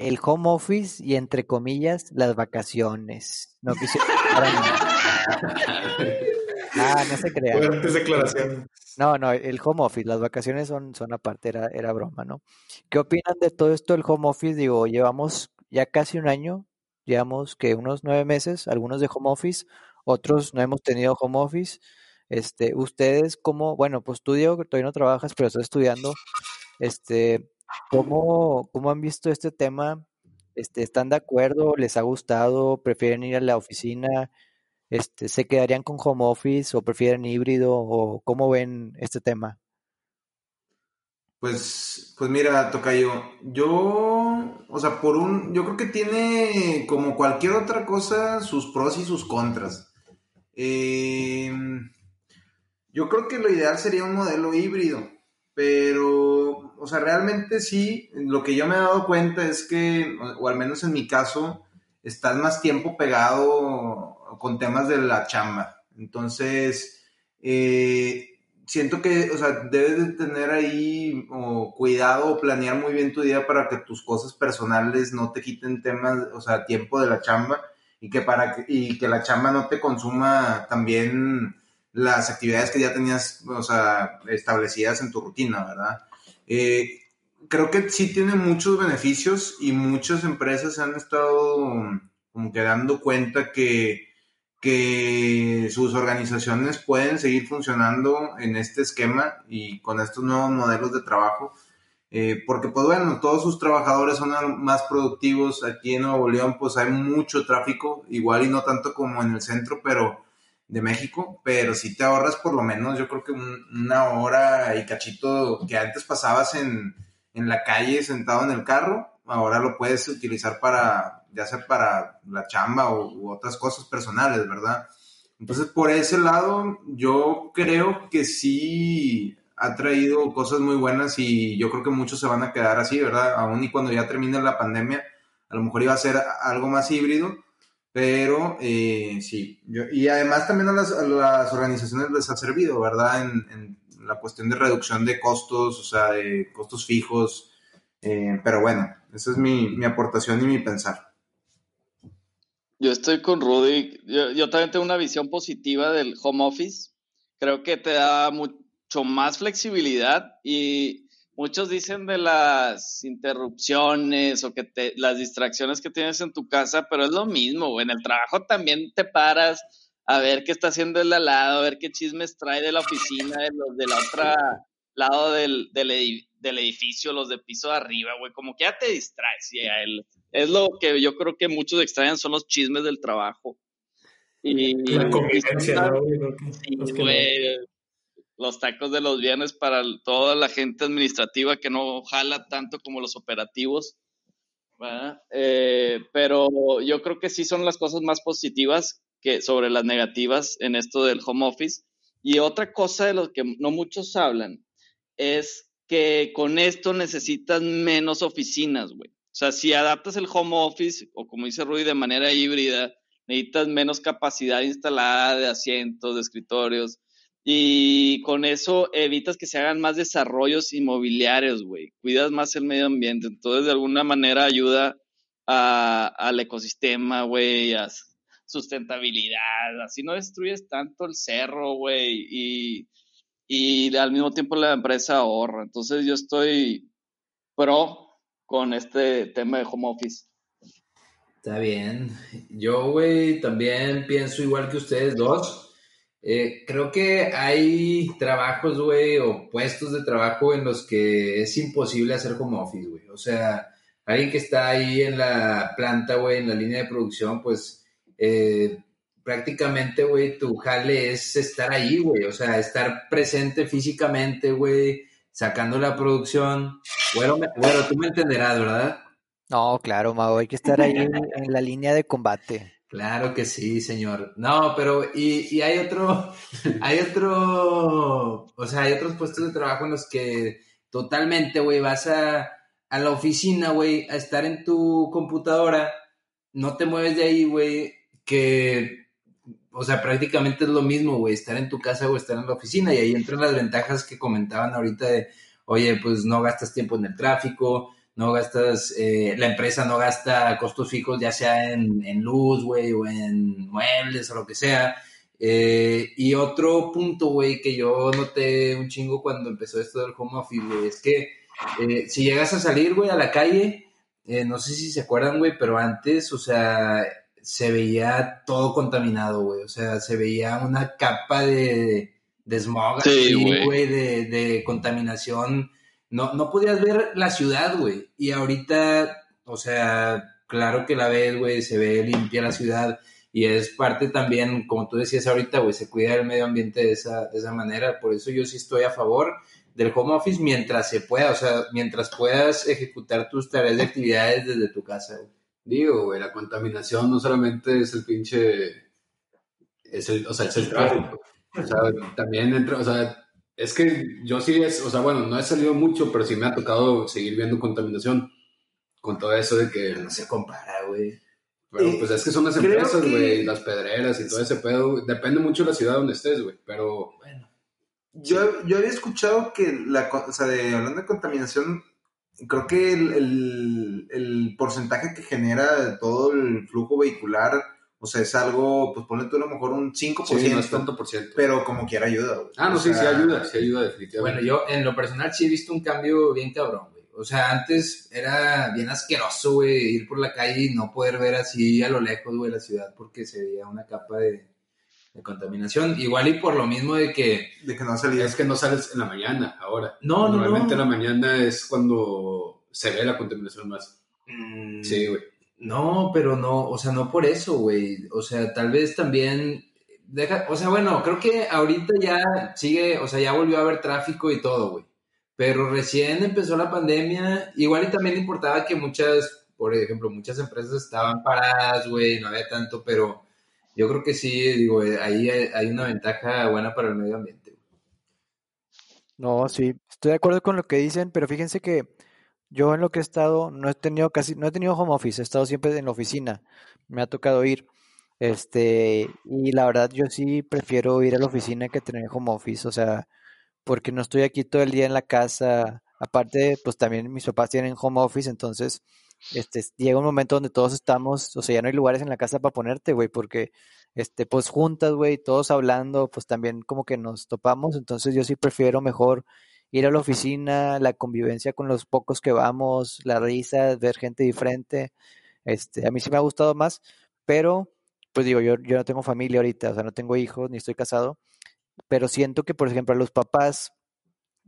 el home office y entre comillas las vacaciones. No quisiera. Ah, no se crean. Fuertes declaraciones. No, no, el home office, las vacaciones son, son aparte, era, era broma, ¿no? ¿Qué opinan de todo esto del home office? Digo, llevamos ya casi un año, llevamos que unos nueve meses, algunos de home office, otros no hemos tenido home office. Este, ustedes, ¿cómo? Bueno, pues tú, Diego, que todavía no trabajas, pero estás estudiando, este, ¿cómo, cómo han visto este tema? Este, ¿están de acuerdo? ¿Les ha gustado? ¿Prefieren ir a la oficina? Este, ¿se quedarían con home office o prefieren híbrido o cómo ven este tema? Pues, pues mira, Tocayo, yo, o sea, por un, yo creo que tiene como cualquier otra cosa sus pros y sus contras. Eh, yo creo que lo ideal sería un modelo híbrido, pero, o sea, realmente sí, lo que yo me he dado cuenta es que, o, al menos en mi caso, estás más tiempo pegado con temas de la chamba. Entonces, eh, siento que, o sea, debes de tener ahí cuidado o planear muy bien tu día para que tus cosas personales no te quiten temas, o sea, tiempo de la chamba y que para y que la chamba no te consuma también las actividades que ya tenías, o sea, establecidas en tu rutina, ¿verdad? Eh, creo que sí tiene muchos beneficios y muchas empresas han estado como que dando cuenta que que sus organizaciones pueden seguir funcionando en este esquema y con estos nuevos modelos de trabajo, eh, porque pues bueno, todos sus trabajadores son más productivos. Aquí en Nuevo León pues hay mucho tráfico, igual y no tanto como en el centro, pero de México, pero si te ahorras por lo menos, yo creo que un, una hora y cachito que antes pasabas en, en la calle sentado en el carro, ahora lo puedes utilizar para, ya sea para la chamba o, u otras cosas personales, ¿verdad? Entonces, por ese lado, yo creo que sí ha traído cosas muy buenas y yo creo que muchos se van a quedar así, ¿verdad? Aún y cuando ya termine la pandemia, a lo mejor iba a ser algo más híbrido, pero eh, sí. Yo, y además también a las, a organizaciones les ha servido, ¿verdad? En, en, la cuestión de reducción de costos, o sea, de costos fijos. Eh, pero bueno, esa es mi, mi aportación y mi pensar. Yo estoy con Rudy. Yo, yo, también tengo una visión positiva del home office. Creo que te da mucho más flexibilidad y muchos dicen de las interrupciones o que te, las distracciones que tienes en tu casa, pero es lo mismo. En el trabajo también te paras a ver qué está haciendo el de al lado, a ver qué chismes trae de la oficina, de los de la otra lado del, del, del edificio, los de piso de arriba, güey. Como que ya te distraes. Ya el, es lo que yo creo que muchos extrañan son los chismes del trabajo. Y, La convivencia, ¿no? Sí, güey, los tacos de los viernes para toda la gente administrativa que no jala tanto como los operativos. Eh, pero yo creo que sí son las cosas más positivas que sobre las negativas en esto del home office. Y otra cosa de lo que no muchos hablan es que con esto necesitas menos oficinas, güey. O sea, si adaptas el home office, o como dice Rudy, de manera híbrida, necesitas menos capacidad instalada de asientos, de escritorios, y con eso evitas que se hagan más desarrollos inmobiliarios, güey. Cuidas más el medio ambiente. Entonces, de alguna manera ayuda a- al ecosistema, güey, a sustentabilidad. Así no destruyes tanto el cerro, güey, y, y al mismo tiempo la empresa ahorra. Entonces, yo estoy pro con este tema de home office. Está bien. Yo, güey, también pienso igual que ustedes dos. Eh, creo que hay trabajos, güey, o puestos de trabajo en los que es imposible hacer home office, güey. O sea, alguien que está ahí en la planta, güey, en la línea de producción, pues eh, prácticamente, güey, tu jale es estar ahí, güey. O sea, estar presente físicamente, güey, sacando la producción. Bueno, bueno, tú me entenderás, ¿verdad? No, claro, Mago, hay que estar ahí en la línea de combate. Claro que sí, señor. No, pero y, y hay otro, hay otro, o sea, hay otros puestos de trabajo en los que totalmente, güey, vas a, a la oficina, güey, a estar en tu computadora, no te mueves de ahí, güey, que, o sea, prácticamente es lo mismo, güey, estar en tu casa o estar en la oficina, y ahí entran las ventajas que comentaban ahorita de, oye, pues no gastas tiempo en el tráfico, no gastas, eh, la empresa no gasta costos fijos, ya sea en, en luz, güey, o en muebles o lo que sea. Eh, y otro punto, güey, que yo noté un chingo cuando empezó esto del home office, güey, es que eh, si llegas a salir, güey, a la calle, eh, no sé si se acuerdan, güey, pero antes, o sea, se veía todo contaminado, güey, o sea, se veía una capa de, de smog, güey, de, de contaminación no, no podías ver la ciudad, güey. Y ahorita, o sea, claro que la ves, güey, se ve limpia la ciudad. Y es parte también, como tú decías ahorita, güey, se cuida el medio ambiente de esa, de esa manera. Por eso yo sí estoy a favor del home office mientras se pueda, o sea, mientras puedas ejecutar tus tareas de actividades desde tu casa, güey. Digo, güey, la contaminación no solamente es el pinche. Es el, o sea, es el tráfico. O sea, también entra, o sea, es que yo sí es, o sea, bueno, no he salido mucho, pero sí me ha tocado seguir viendo contaminación con todo eso de que. No se compara, güey. Pero Eh, pues es que son las empresas, que- güey, las pedreras y todo ese pedo. Depende mucho de la ciudad donde estés, güey. Pero Bueno, Yo, yo había escuchado que la, o sea, de, hablando de contaminación, creo que el, el- el porcentaje que genera todo el flujo vehicular, o sea, es algo, pues ponle tú a lo mejor un 5%, sí, no es tanto por ciento. pero como quiera ayuda, güey. Ah, no, O sí, sí ayuda, sí ayuda definitivamente. Bueno, yo en lo personal sí he visto un cambio bien cabrón, güey. O sea, antes era bien asqueroso, güey, ir por la calle y no poder ver así a lo lejos, güey, la ciudad porque se veía una capa de, de contaminación. Igual y por lo mismo de que... De que no salía. Es que no sales en la mañana ahora. No, no, Normalmente no. en la mañana es cuando se ve la contaminación más. mm, Sí, güey. No, pero no, o sea, no por eso, güey. O sea, tal vez también deja, o sea, bueno, creo que ahorita ya sigue, o sea, ya volvió a haber tráfico y todo, güey. Pero recién empezó la pandemia, igual y también importaba que muchas, por ejemplo, muchas empresas estaban paradas, güey, no había tanto, pero yo creo que sí, digo, eh, ahí hay, una ventaja buena para el medio ambiente. No, sí, estoy de acuerdo con lo que dicen, pero fíjense que yo en lo que he estado no he tenido casi, no he tenido home office, he estado siempre en la oficina, me ha tocado ir, este, y la verdad yo sí prefiero ir a la oficina que tener home office, o sea, porque no estoy aquí todo el día en la casa, aparte, pues también mis papás tienen home office, entonces, este, llega un momento donde todos estamos, o sea, ya no hay lugares en la casa para ponerte, güey, porque, este, pues juntas, güey, todos hablando, pues también como que nos topamos, entonces yo sí prefiero mejor ir a la oficina, la convivencia con los pocos que vamos, la risa, ver gente diferente, este, a mí sí me ha gustado más, pero, pues digo, yo, yo no tengo familia ahorita, o sea, no tengo hijos, ni estoy casado, pero siento que, por ejemplo, a los papás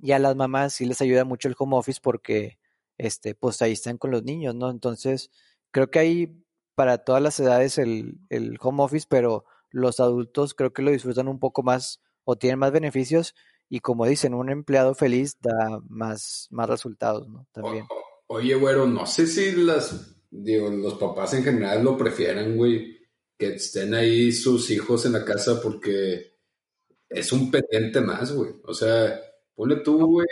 y a las mamás sí les ayuda mucho el home office porque, este, pues ahí están con los niños, ¿no? Entonces, creo que hay para todas las edades el, el home office, pero los adultos creo que lo disfrutan un poco más o tienen más beneficios y como dicen, un empleado feliz da más, más resultados, ¿no? También. O- oye, güero, no sé si las, digo, los papás en general lo prefieren, güey, que estén ahí sus hijos en la casa porque es un pendiente más, güey. O sea, ponle tú, güey,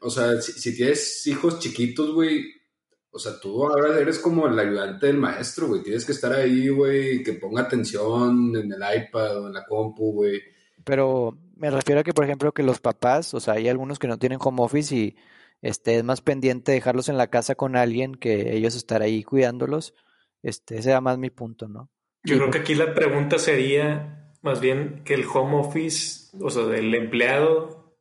o sea, si, si tienes hijos chiquitos, güey, o sea, tú ahora eres como el ayudante del maestro, güey. Tienes que estar ahí, güey, que ponga atención en el iPad o en la compu, güey. Pero me refiero a que, por ejemplo, que los papás, o sea, hay algunos que no tienen home office y este es más pendiente dejarlos en la casa con alguien que ellos estar ahí cuidándolos. Este, ese era más mi punto, ¿no? Yo creo que aquí la pregunta sería más bien que el home office, o sea, del empleado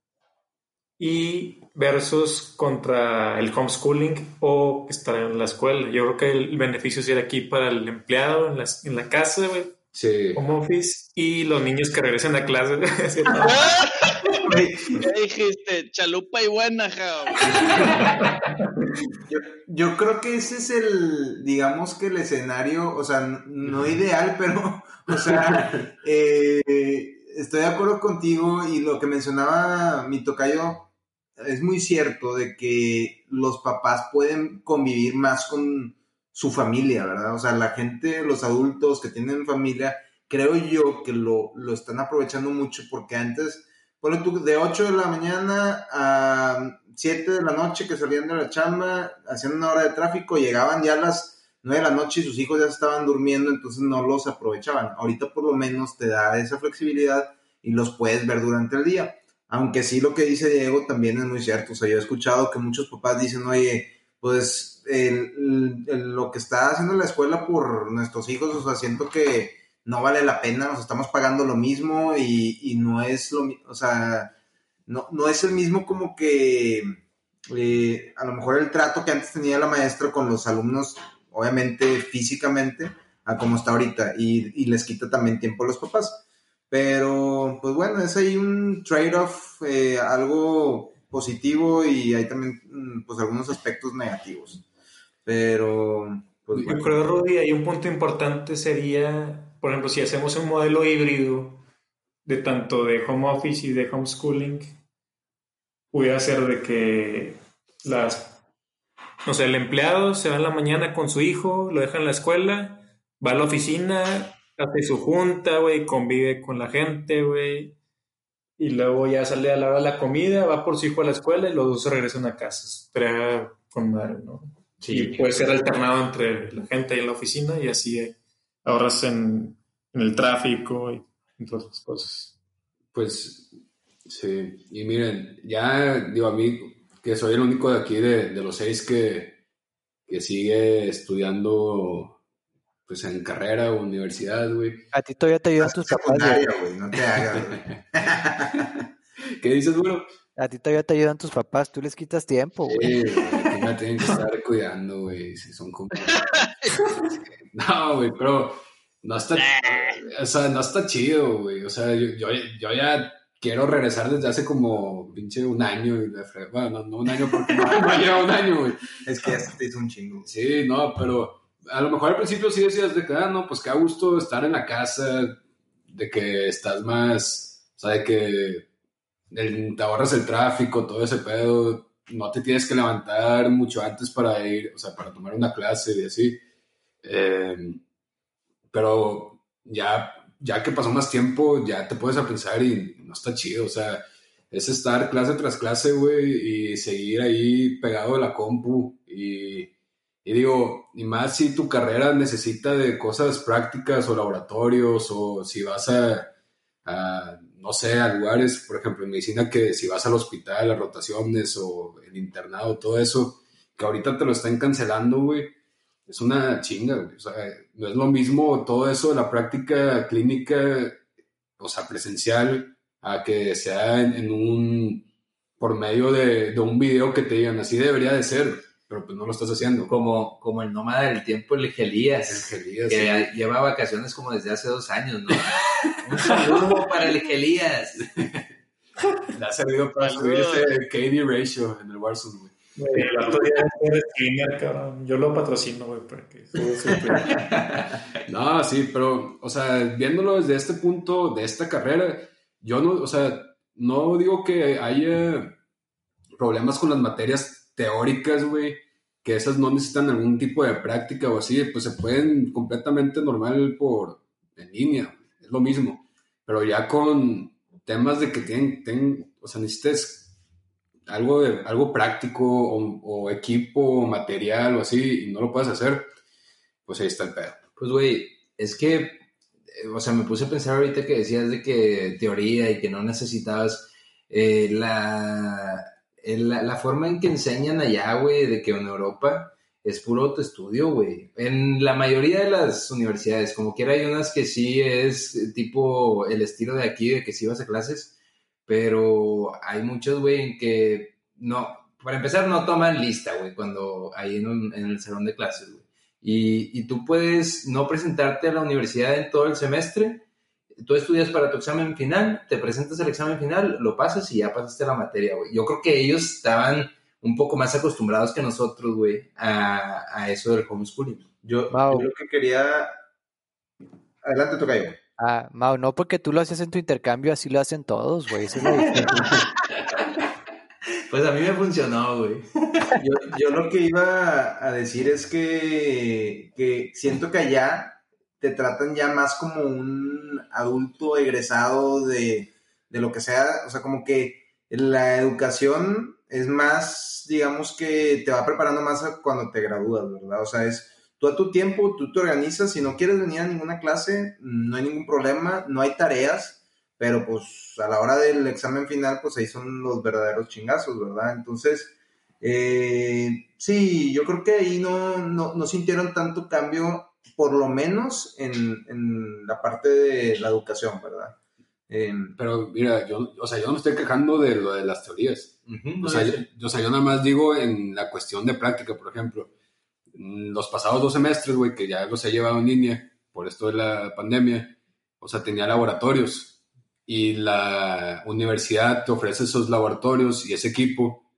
y versus contra el homeschooling o estar en la escuela. Yo creo que el beneficio sería aquí para el empleado en la, en la casa, güey, Sí. home office, y los niños que regresan a clase. ¿Qué dijiste? Chalupa y buena, jao. Yo, yo creo que ese es el, digamos que el escenario, o sea, no ideal, pero, o sea, eh, estoy de acuerdo contigo y lo que mencionaba mi tocayo es muy cierto de que los papás pueden convivir más con su familia, ¿verdad? O sea, la gente, los adultos que tienen familia, creo yo que lo, lo están aprovechando mucho porque antes, ponle tú, de 8 de la mañana a 7 de la noche que salían de la chamba, hacían una hora de tráfico, llegaban ya a las 9 de la noche y sus hijos ya estaban durmiendo, entonces no los aprovechaban. Ahorita por lo menos te da esa flexibilidad y los puedes ver durante el día. Aunque sí lo que dice Diego también es muy cierto. O sea, yo he escuchado que muchos papás dicen, oye, pues lo que está haciendo la escuela por nuestros hijos, o sea, siento que no vale la pena, nos estamos pagando lo mismo y, y no es lo mismo, o sea, no, no es el mismo como que eh, a lo mejor el trato que antes tenía la maestra con los alumnos, obviamente físicamente, a como está ahorita, y, y les quita también tiempo a los papás. Pero, pues bueno, es ahí un trade-off, eh, algo positivo y hay también, mm, pues, algunos aspectos negativos. Pero, pues Yo bueno. creo, Rudy, ahí un punto importante sería, por ejemplo, si hacemos un modelo híbrido de tanto de home office y de homeschooling, pudiera ser de que las, no sé, el empleado se va en la mañana con su hijo, lo deja en la escuela, va a la oficina, hace su junta, güey, convive con la gente, güey, y luego ya sale a la hora de la comida, va por su hijo a la escuela y los dos regresan a casa. Estaría con madre, ¿no? Y puede ser alternado entre la gente en la oficina y así eh, ahorras en, en el tráfico y entre otras cosas. Pues sí, y miren, ya digo a mí que soy el único de aquí de, de los seis que, que sigue estudiando pues en carrera o universidad, güey. A ti todavía te ayudan tus papás, güey, no te hagas, güey. ¿Qué dices, bueno? A ti todavía te ayudan tus papás, tú les quitas tiempo, güey. Sí, me tienen que estar cuidando, güey, si son como... No, güey, pero no está, o sea, no está chido, güey. O sea, yo, yo, yo ya quiero regresar desde hace como pinche un año y la fre- Bueno, no, no un año porque no, no lleva un año, güey. Es que ya se te hizo un chingo. Sí, no, pero a lo mejor al principio sí decías de que, ah, no, pues qué gusto estar en la casa, de que estás más, o sea, de que el- te ahorras el tráfico, todo ese pedo, no te tienes que levantar mucho antes para ir, o sea, para tomar una clase y así. Eh, pero ya, ya que pasó más tiempo, ya te puedes a pensar y no está chido, o sea, es estar clase tras clase, güey, y seguir ahí pegado a la compu y, y digo, y más si tu carrera necesita de cosas prácticas o laboratorios o si vas a, no sé, a lugares, por ejemplo, en medicina que si vas al hospital, a rotaciones o el internado, todo eso, que ahorita te lo están cancelando, güey, es una chinga, güey. O sea, no es lo mismo todo eso de la práctica clínica, o sea, presencial, a que sea en un, por medio de, de un video que te digan, así debería de ser, pero pues no lo estás haciendo. Como, como el nómada del tiempo, el Gelías. Angelías, Que sí. ya lleva vacaciones como desde hace dos años, ¿no? Un saludo para el Gelías. Le ha servido para subir ese KD ratio en el Warzone, güey. El otro día de Skinner, cabrón. Yo lo patrocino, güey, porque No, sí, pero, o sea, viéndolo desde este punto, de esta carrera, yo no, o sea, no digo que haya problemas con las materias teóricas, güey, que esas no necesitan algún tipo de práctica o así, pues se pueden completamente normal por en línea, es lo mismo. Pero ya con temas de que tienen, tienen o sea, necesites algo, de, algo práctico o, equipo o material o así y no lo puedes hacer, pues ahí está el pedo. Pues, güey, es que, eh, o sea, me puse a pensar ahorita que decías de que teoría y que no necesitabas eh, la, la, forma en que enseñan allá, güey, de que en Europa es puro autoestudio, güey. En la mayoría de las universidades, como quiera, hay unas que sí es tipo el estilo de aquí, de que sí vas a clases, pero hay muchos, güey, en que no, para empezar, no toman lista, güey, cuando en, en el salón de clases, güey. Y, y, tú puedes no presentarte a la universidad en todo el semestre, tú estudias para tu examen final, te presentas el examen final, lo pasas y ya pasaste la materia, güey. Yo creo que ellos estaban un poco más acostumbrados que nosotros, güey, a, a, eso del homeschooling. Yo, yo lo que quería... Adelante, toca yo. Ah, Mau, no porque tú lo haces en tu intercambio, así lo hacen todos, güey. pues a mí me funcionó, güey. Yo, yo, lo que iba a decir es que, que siento que allá te tratan ya más como un adulto egresado de, de lo que sea, o sea, como que la educación es más, digamos que te va preparando más cuando te gradúas, ¿verdad? O sea, es tú a tu tiempo, tú te organizas, si no quieres venir a ninguna clase, no hay ningún problema, no hay tareas, pero pues a la hora del examen final, pues ahí son los verdaderos chingazos, ¿verdad? Entonces, eh, sí, yo creo que ahí no, no, sintieron tanto cambio, por lo menos en, en la parte de la educación, ¿verdad? pero mira, yo, o sea, yo no me estoy quejando de lo de las teorías. o, sea, yo, o sea, yo nada más digo en la cuestión de práctica, por ejemplo los pasados dos semestres, güey, que ya los he llevado en línea por esto de la pandemia, o sea, tenía laboratorios y la universidad te ofrece esos laboratorios y ese equipo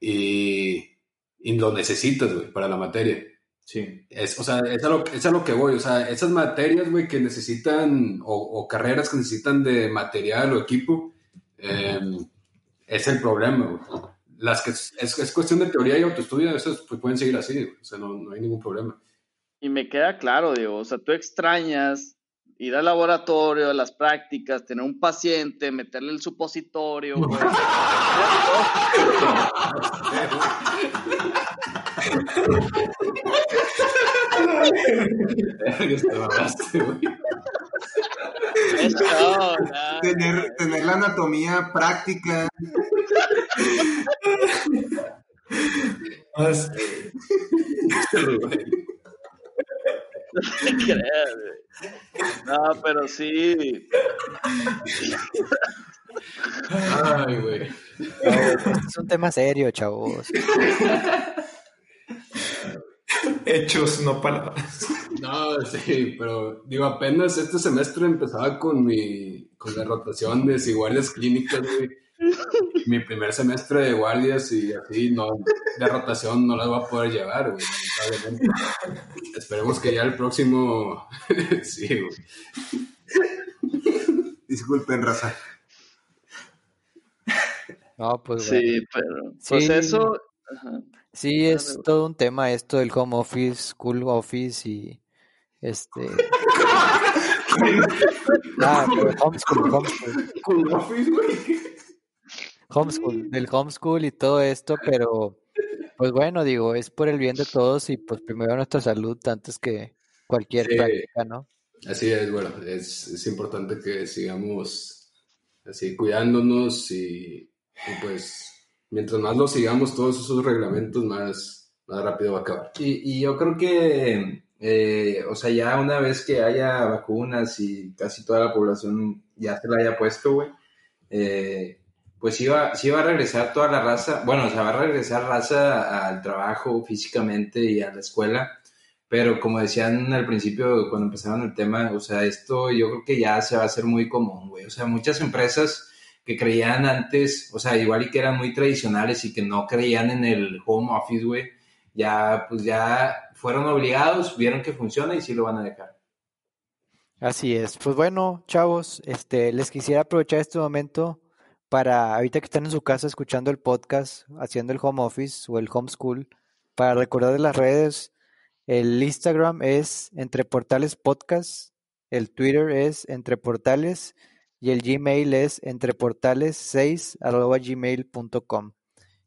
y, y lo necesitas, güey, para la materia. Sí. Es, o sea, es a, lo, es a lo que voy, o sea, esas materias, güey, que necesitan, o, o, carreras que necesitan de material o equipo, eh, es el problema, güey las que es, es, cuestión de teoría y autoestudio, esos pues, pueden seguir así, o sea, no, no, hay ningún problema. Y me queda claro, digo, o sea, tú extrañas ir al laboratorio, a las prácticas, tener un paciente, meterle el supositorio, güey. tener, tener la anatomía práctica. No, pero sí. Ay, güey. es un tema serio, chavos. Hechos, no palabras. No, sí, pero digo, apenas este semestre empezaba con mi con la rotación de guardias clínicas, güey mi primer semestre de guardias y así, no, de rotación no las voy a poder llevar, güey, Esperemos que ya el próximo, sí, güey. Disculpen, raza. No, pues Sí, pero, pues eso... Sí, es todo un tema esto del home office, school office y este... ah, homeschool, homeschool. School office, güey homeschool, del homeschool y todo esto, pero pues bueno, digo, es por el bien de todos y pues primero nuestra salud antes que cualquier práctica, ¿no? Así es, bueno, es, es, importante que sigamos así cuidándonos y, pues mientras más lo sigamos todos esos reglamentos, más, más rápido va a acabar. Y, y yo creo que, eh, o sea, ya una vez que haya vacunas y casi toda la población ya se la haya puesto, güey, eh, pues iba, sí iba a regresar toda la raza, bueno, o sea, va a regresar raza al trabajo físicamente y a la escuela, pero como decían al principio cuando empezaron el tema, o sea, esto yo creo que ya se va a hacer muy común, güey, o sea, muchas empresas que creían antes, o sea, igual y que eran muy tradicionales y que no creían en el home office, güey, ya, pues ya fueron obligados, vieron que funciona y sí lo van a dejar. Así es. Pues bueno, chavos, este, les quisiera aprovechar este momento para, ahorita que están en su casa escuchando el podcast, haciendo el home office o el homeschool, para recordar las redes. El Instagram es Entre Portales Podcast, el Twitter es Entre Portales y el Gmail es entreportales6 arroba gmail.com.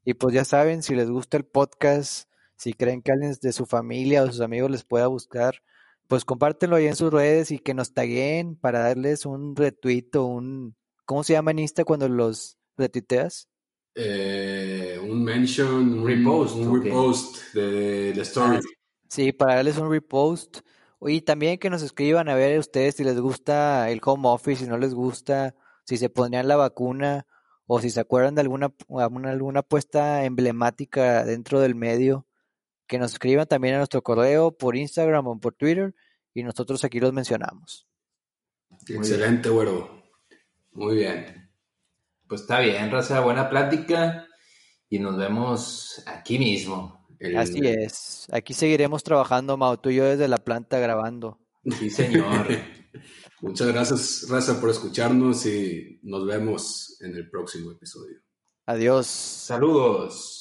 Y pues ya saben, si les gusta el podcast, si creen que alguien de su familia o sus amigos les pueda buscar, pues compártenlo ahí en sus redes y que nos taguen para darles un retweet o un... ¿Cómo se llama en Insta cuando los retuiteas? Eh, un mention, un Repost, un repost de la story. Ah, Sí, para darles un repost. Y también que nos escriban a ver ustedes si les gusta el home office, si no les gusta, si se pondrían la vacuna o si se acuerdan de alguna, alguna, alguna apuesta emblemática dentro del medio. Que nos escriban también a nuestro correo por Instagram o por Twitter y nosotros aquí los mencionamos. Excelente, güero. Muy bien. Pues está bien, Raza, buena plática y nos vemos aquí mismo. El- Así es. Aquí seguiremos trabajando, Mau, tú y yo desde la planta grabando. Sí, señor. Muchas gracias, Raza, por escucharnos y nos vemos en el próximo episodio. Adiós. Saludos.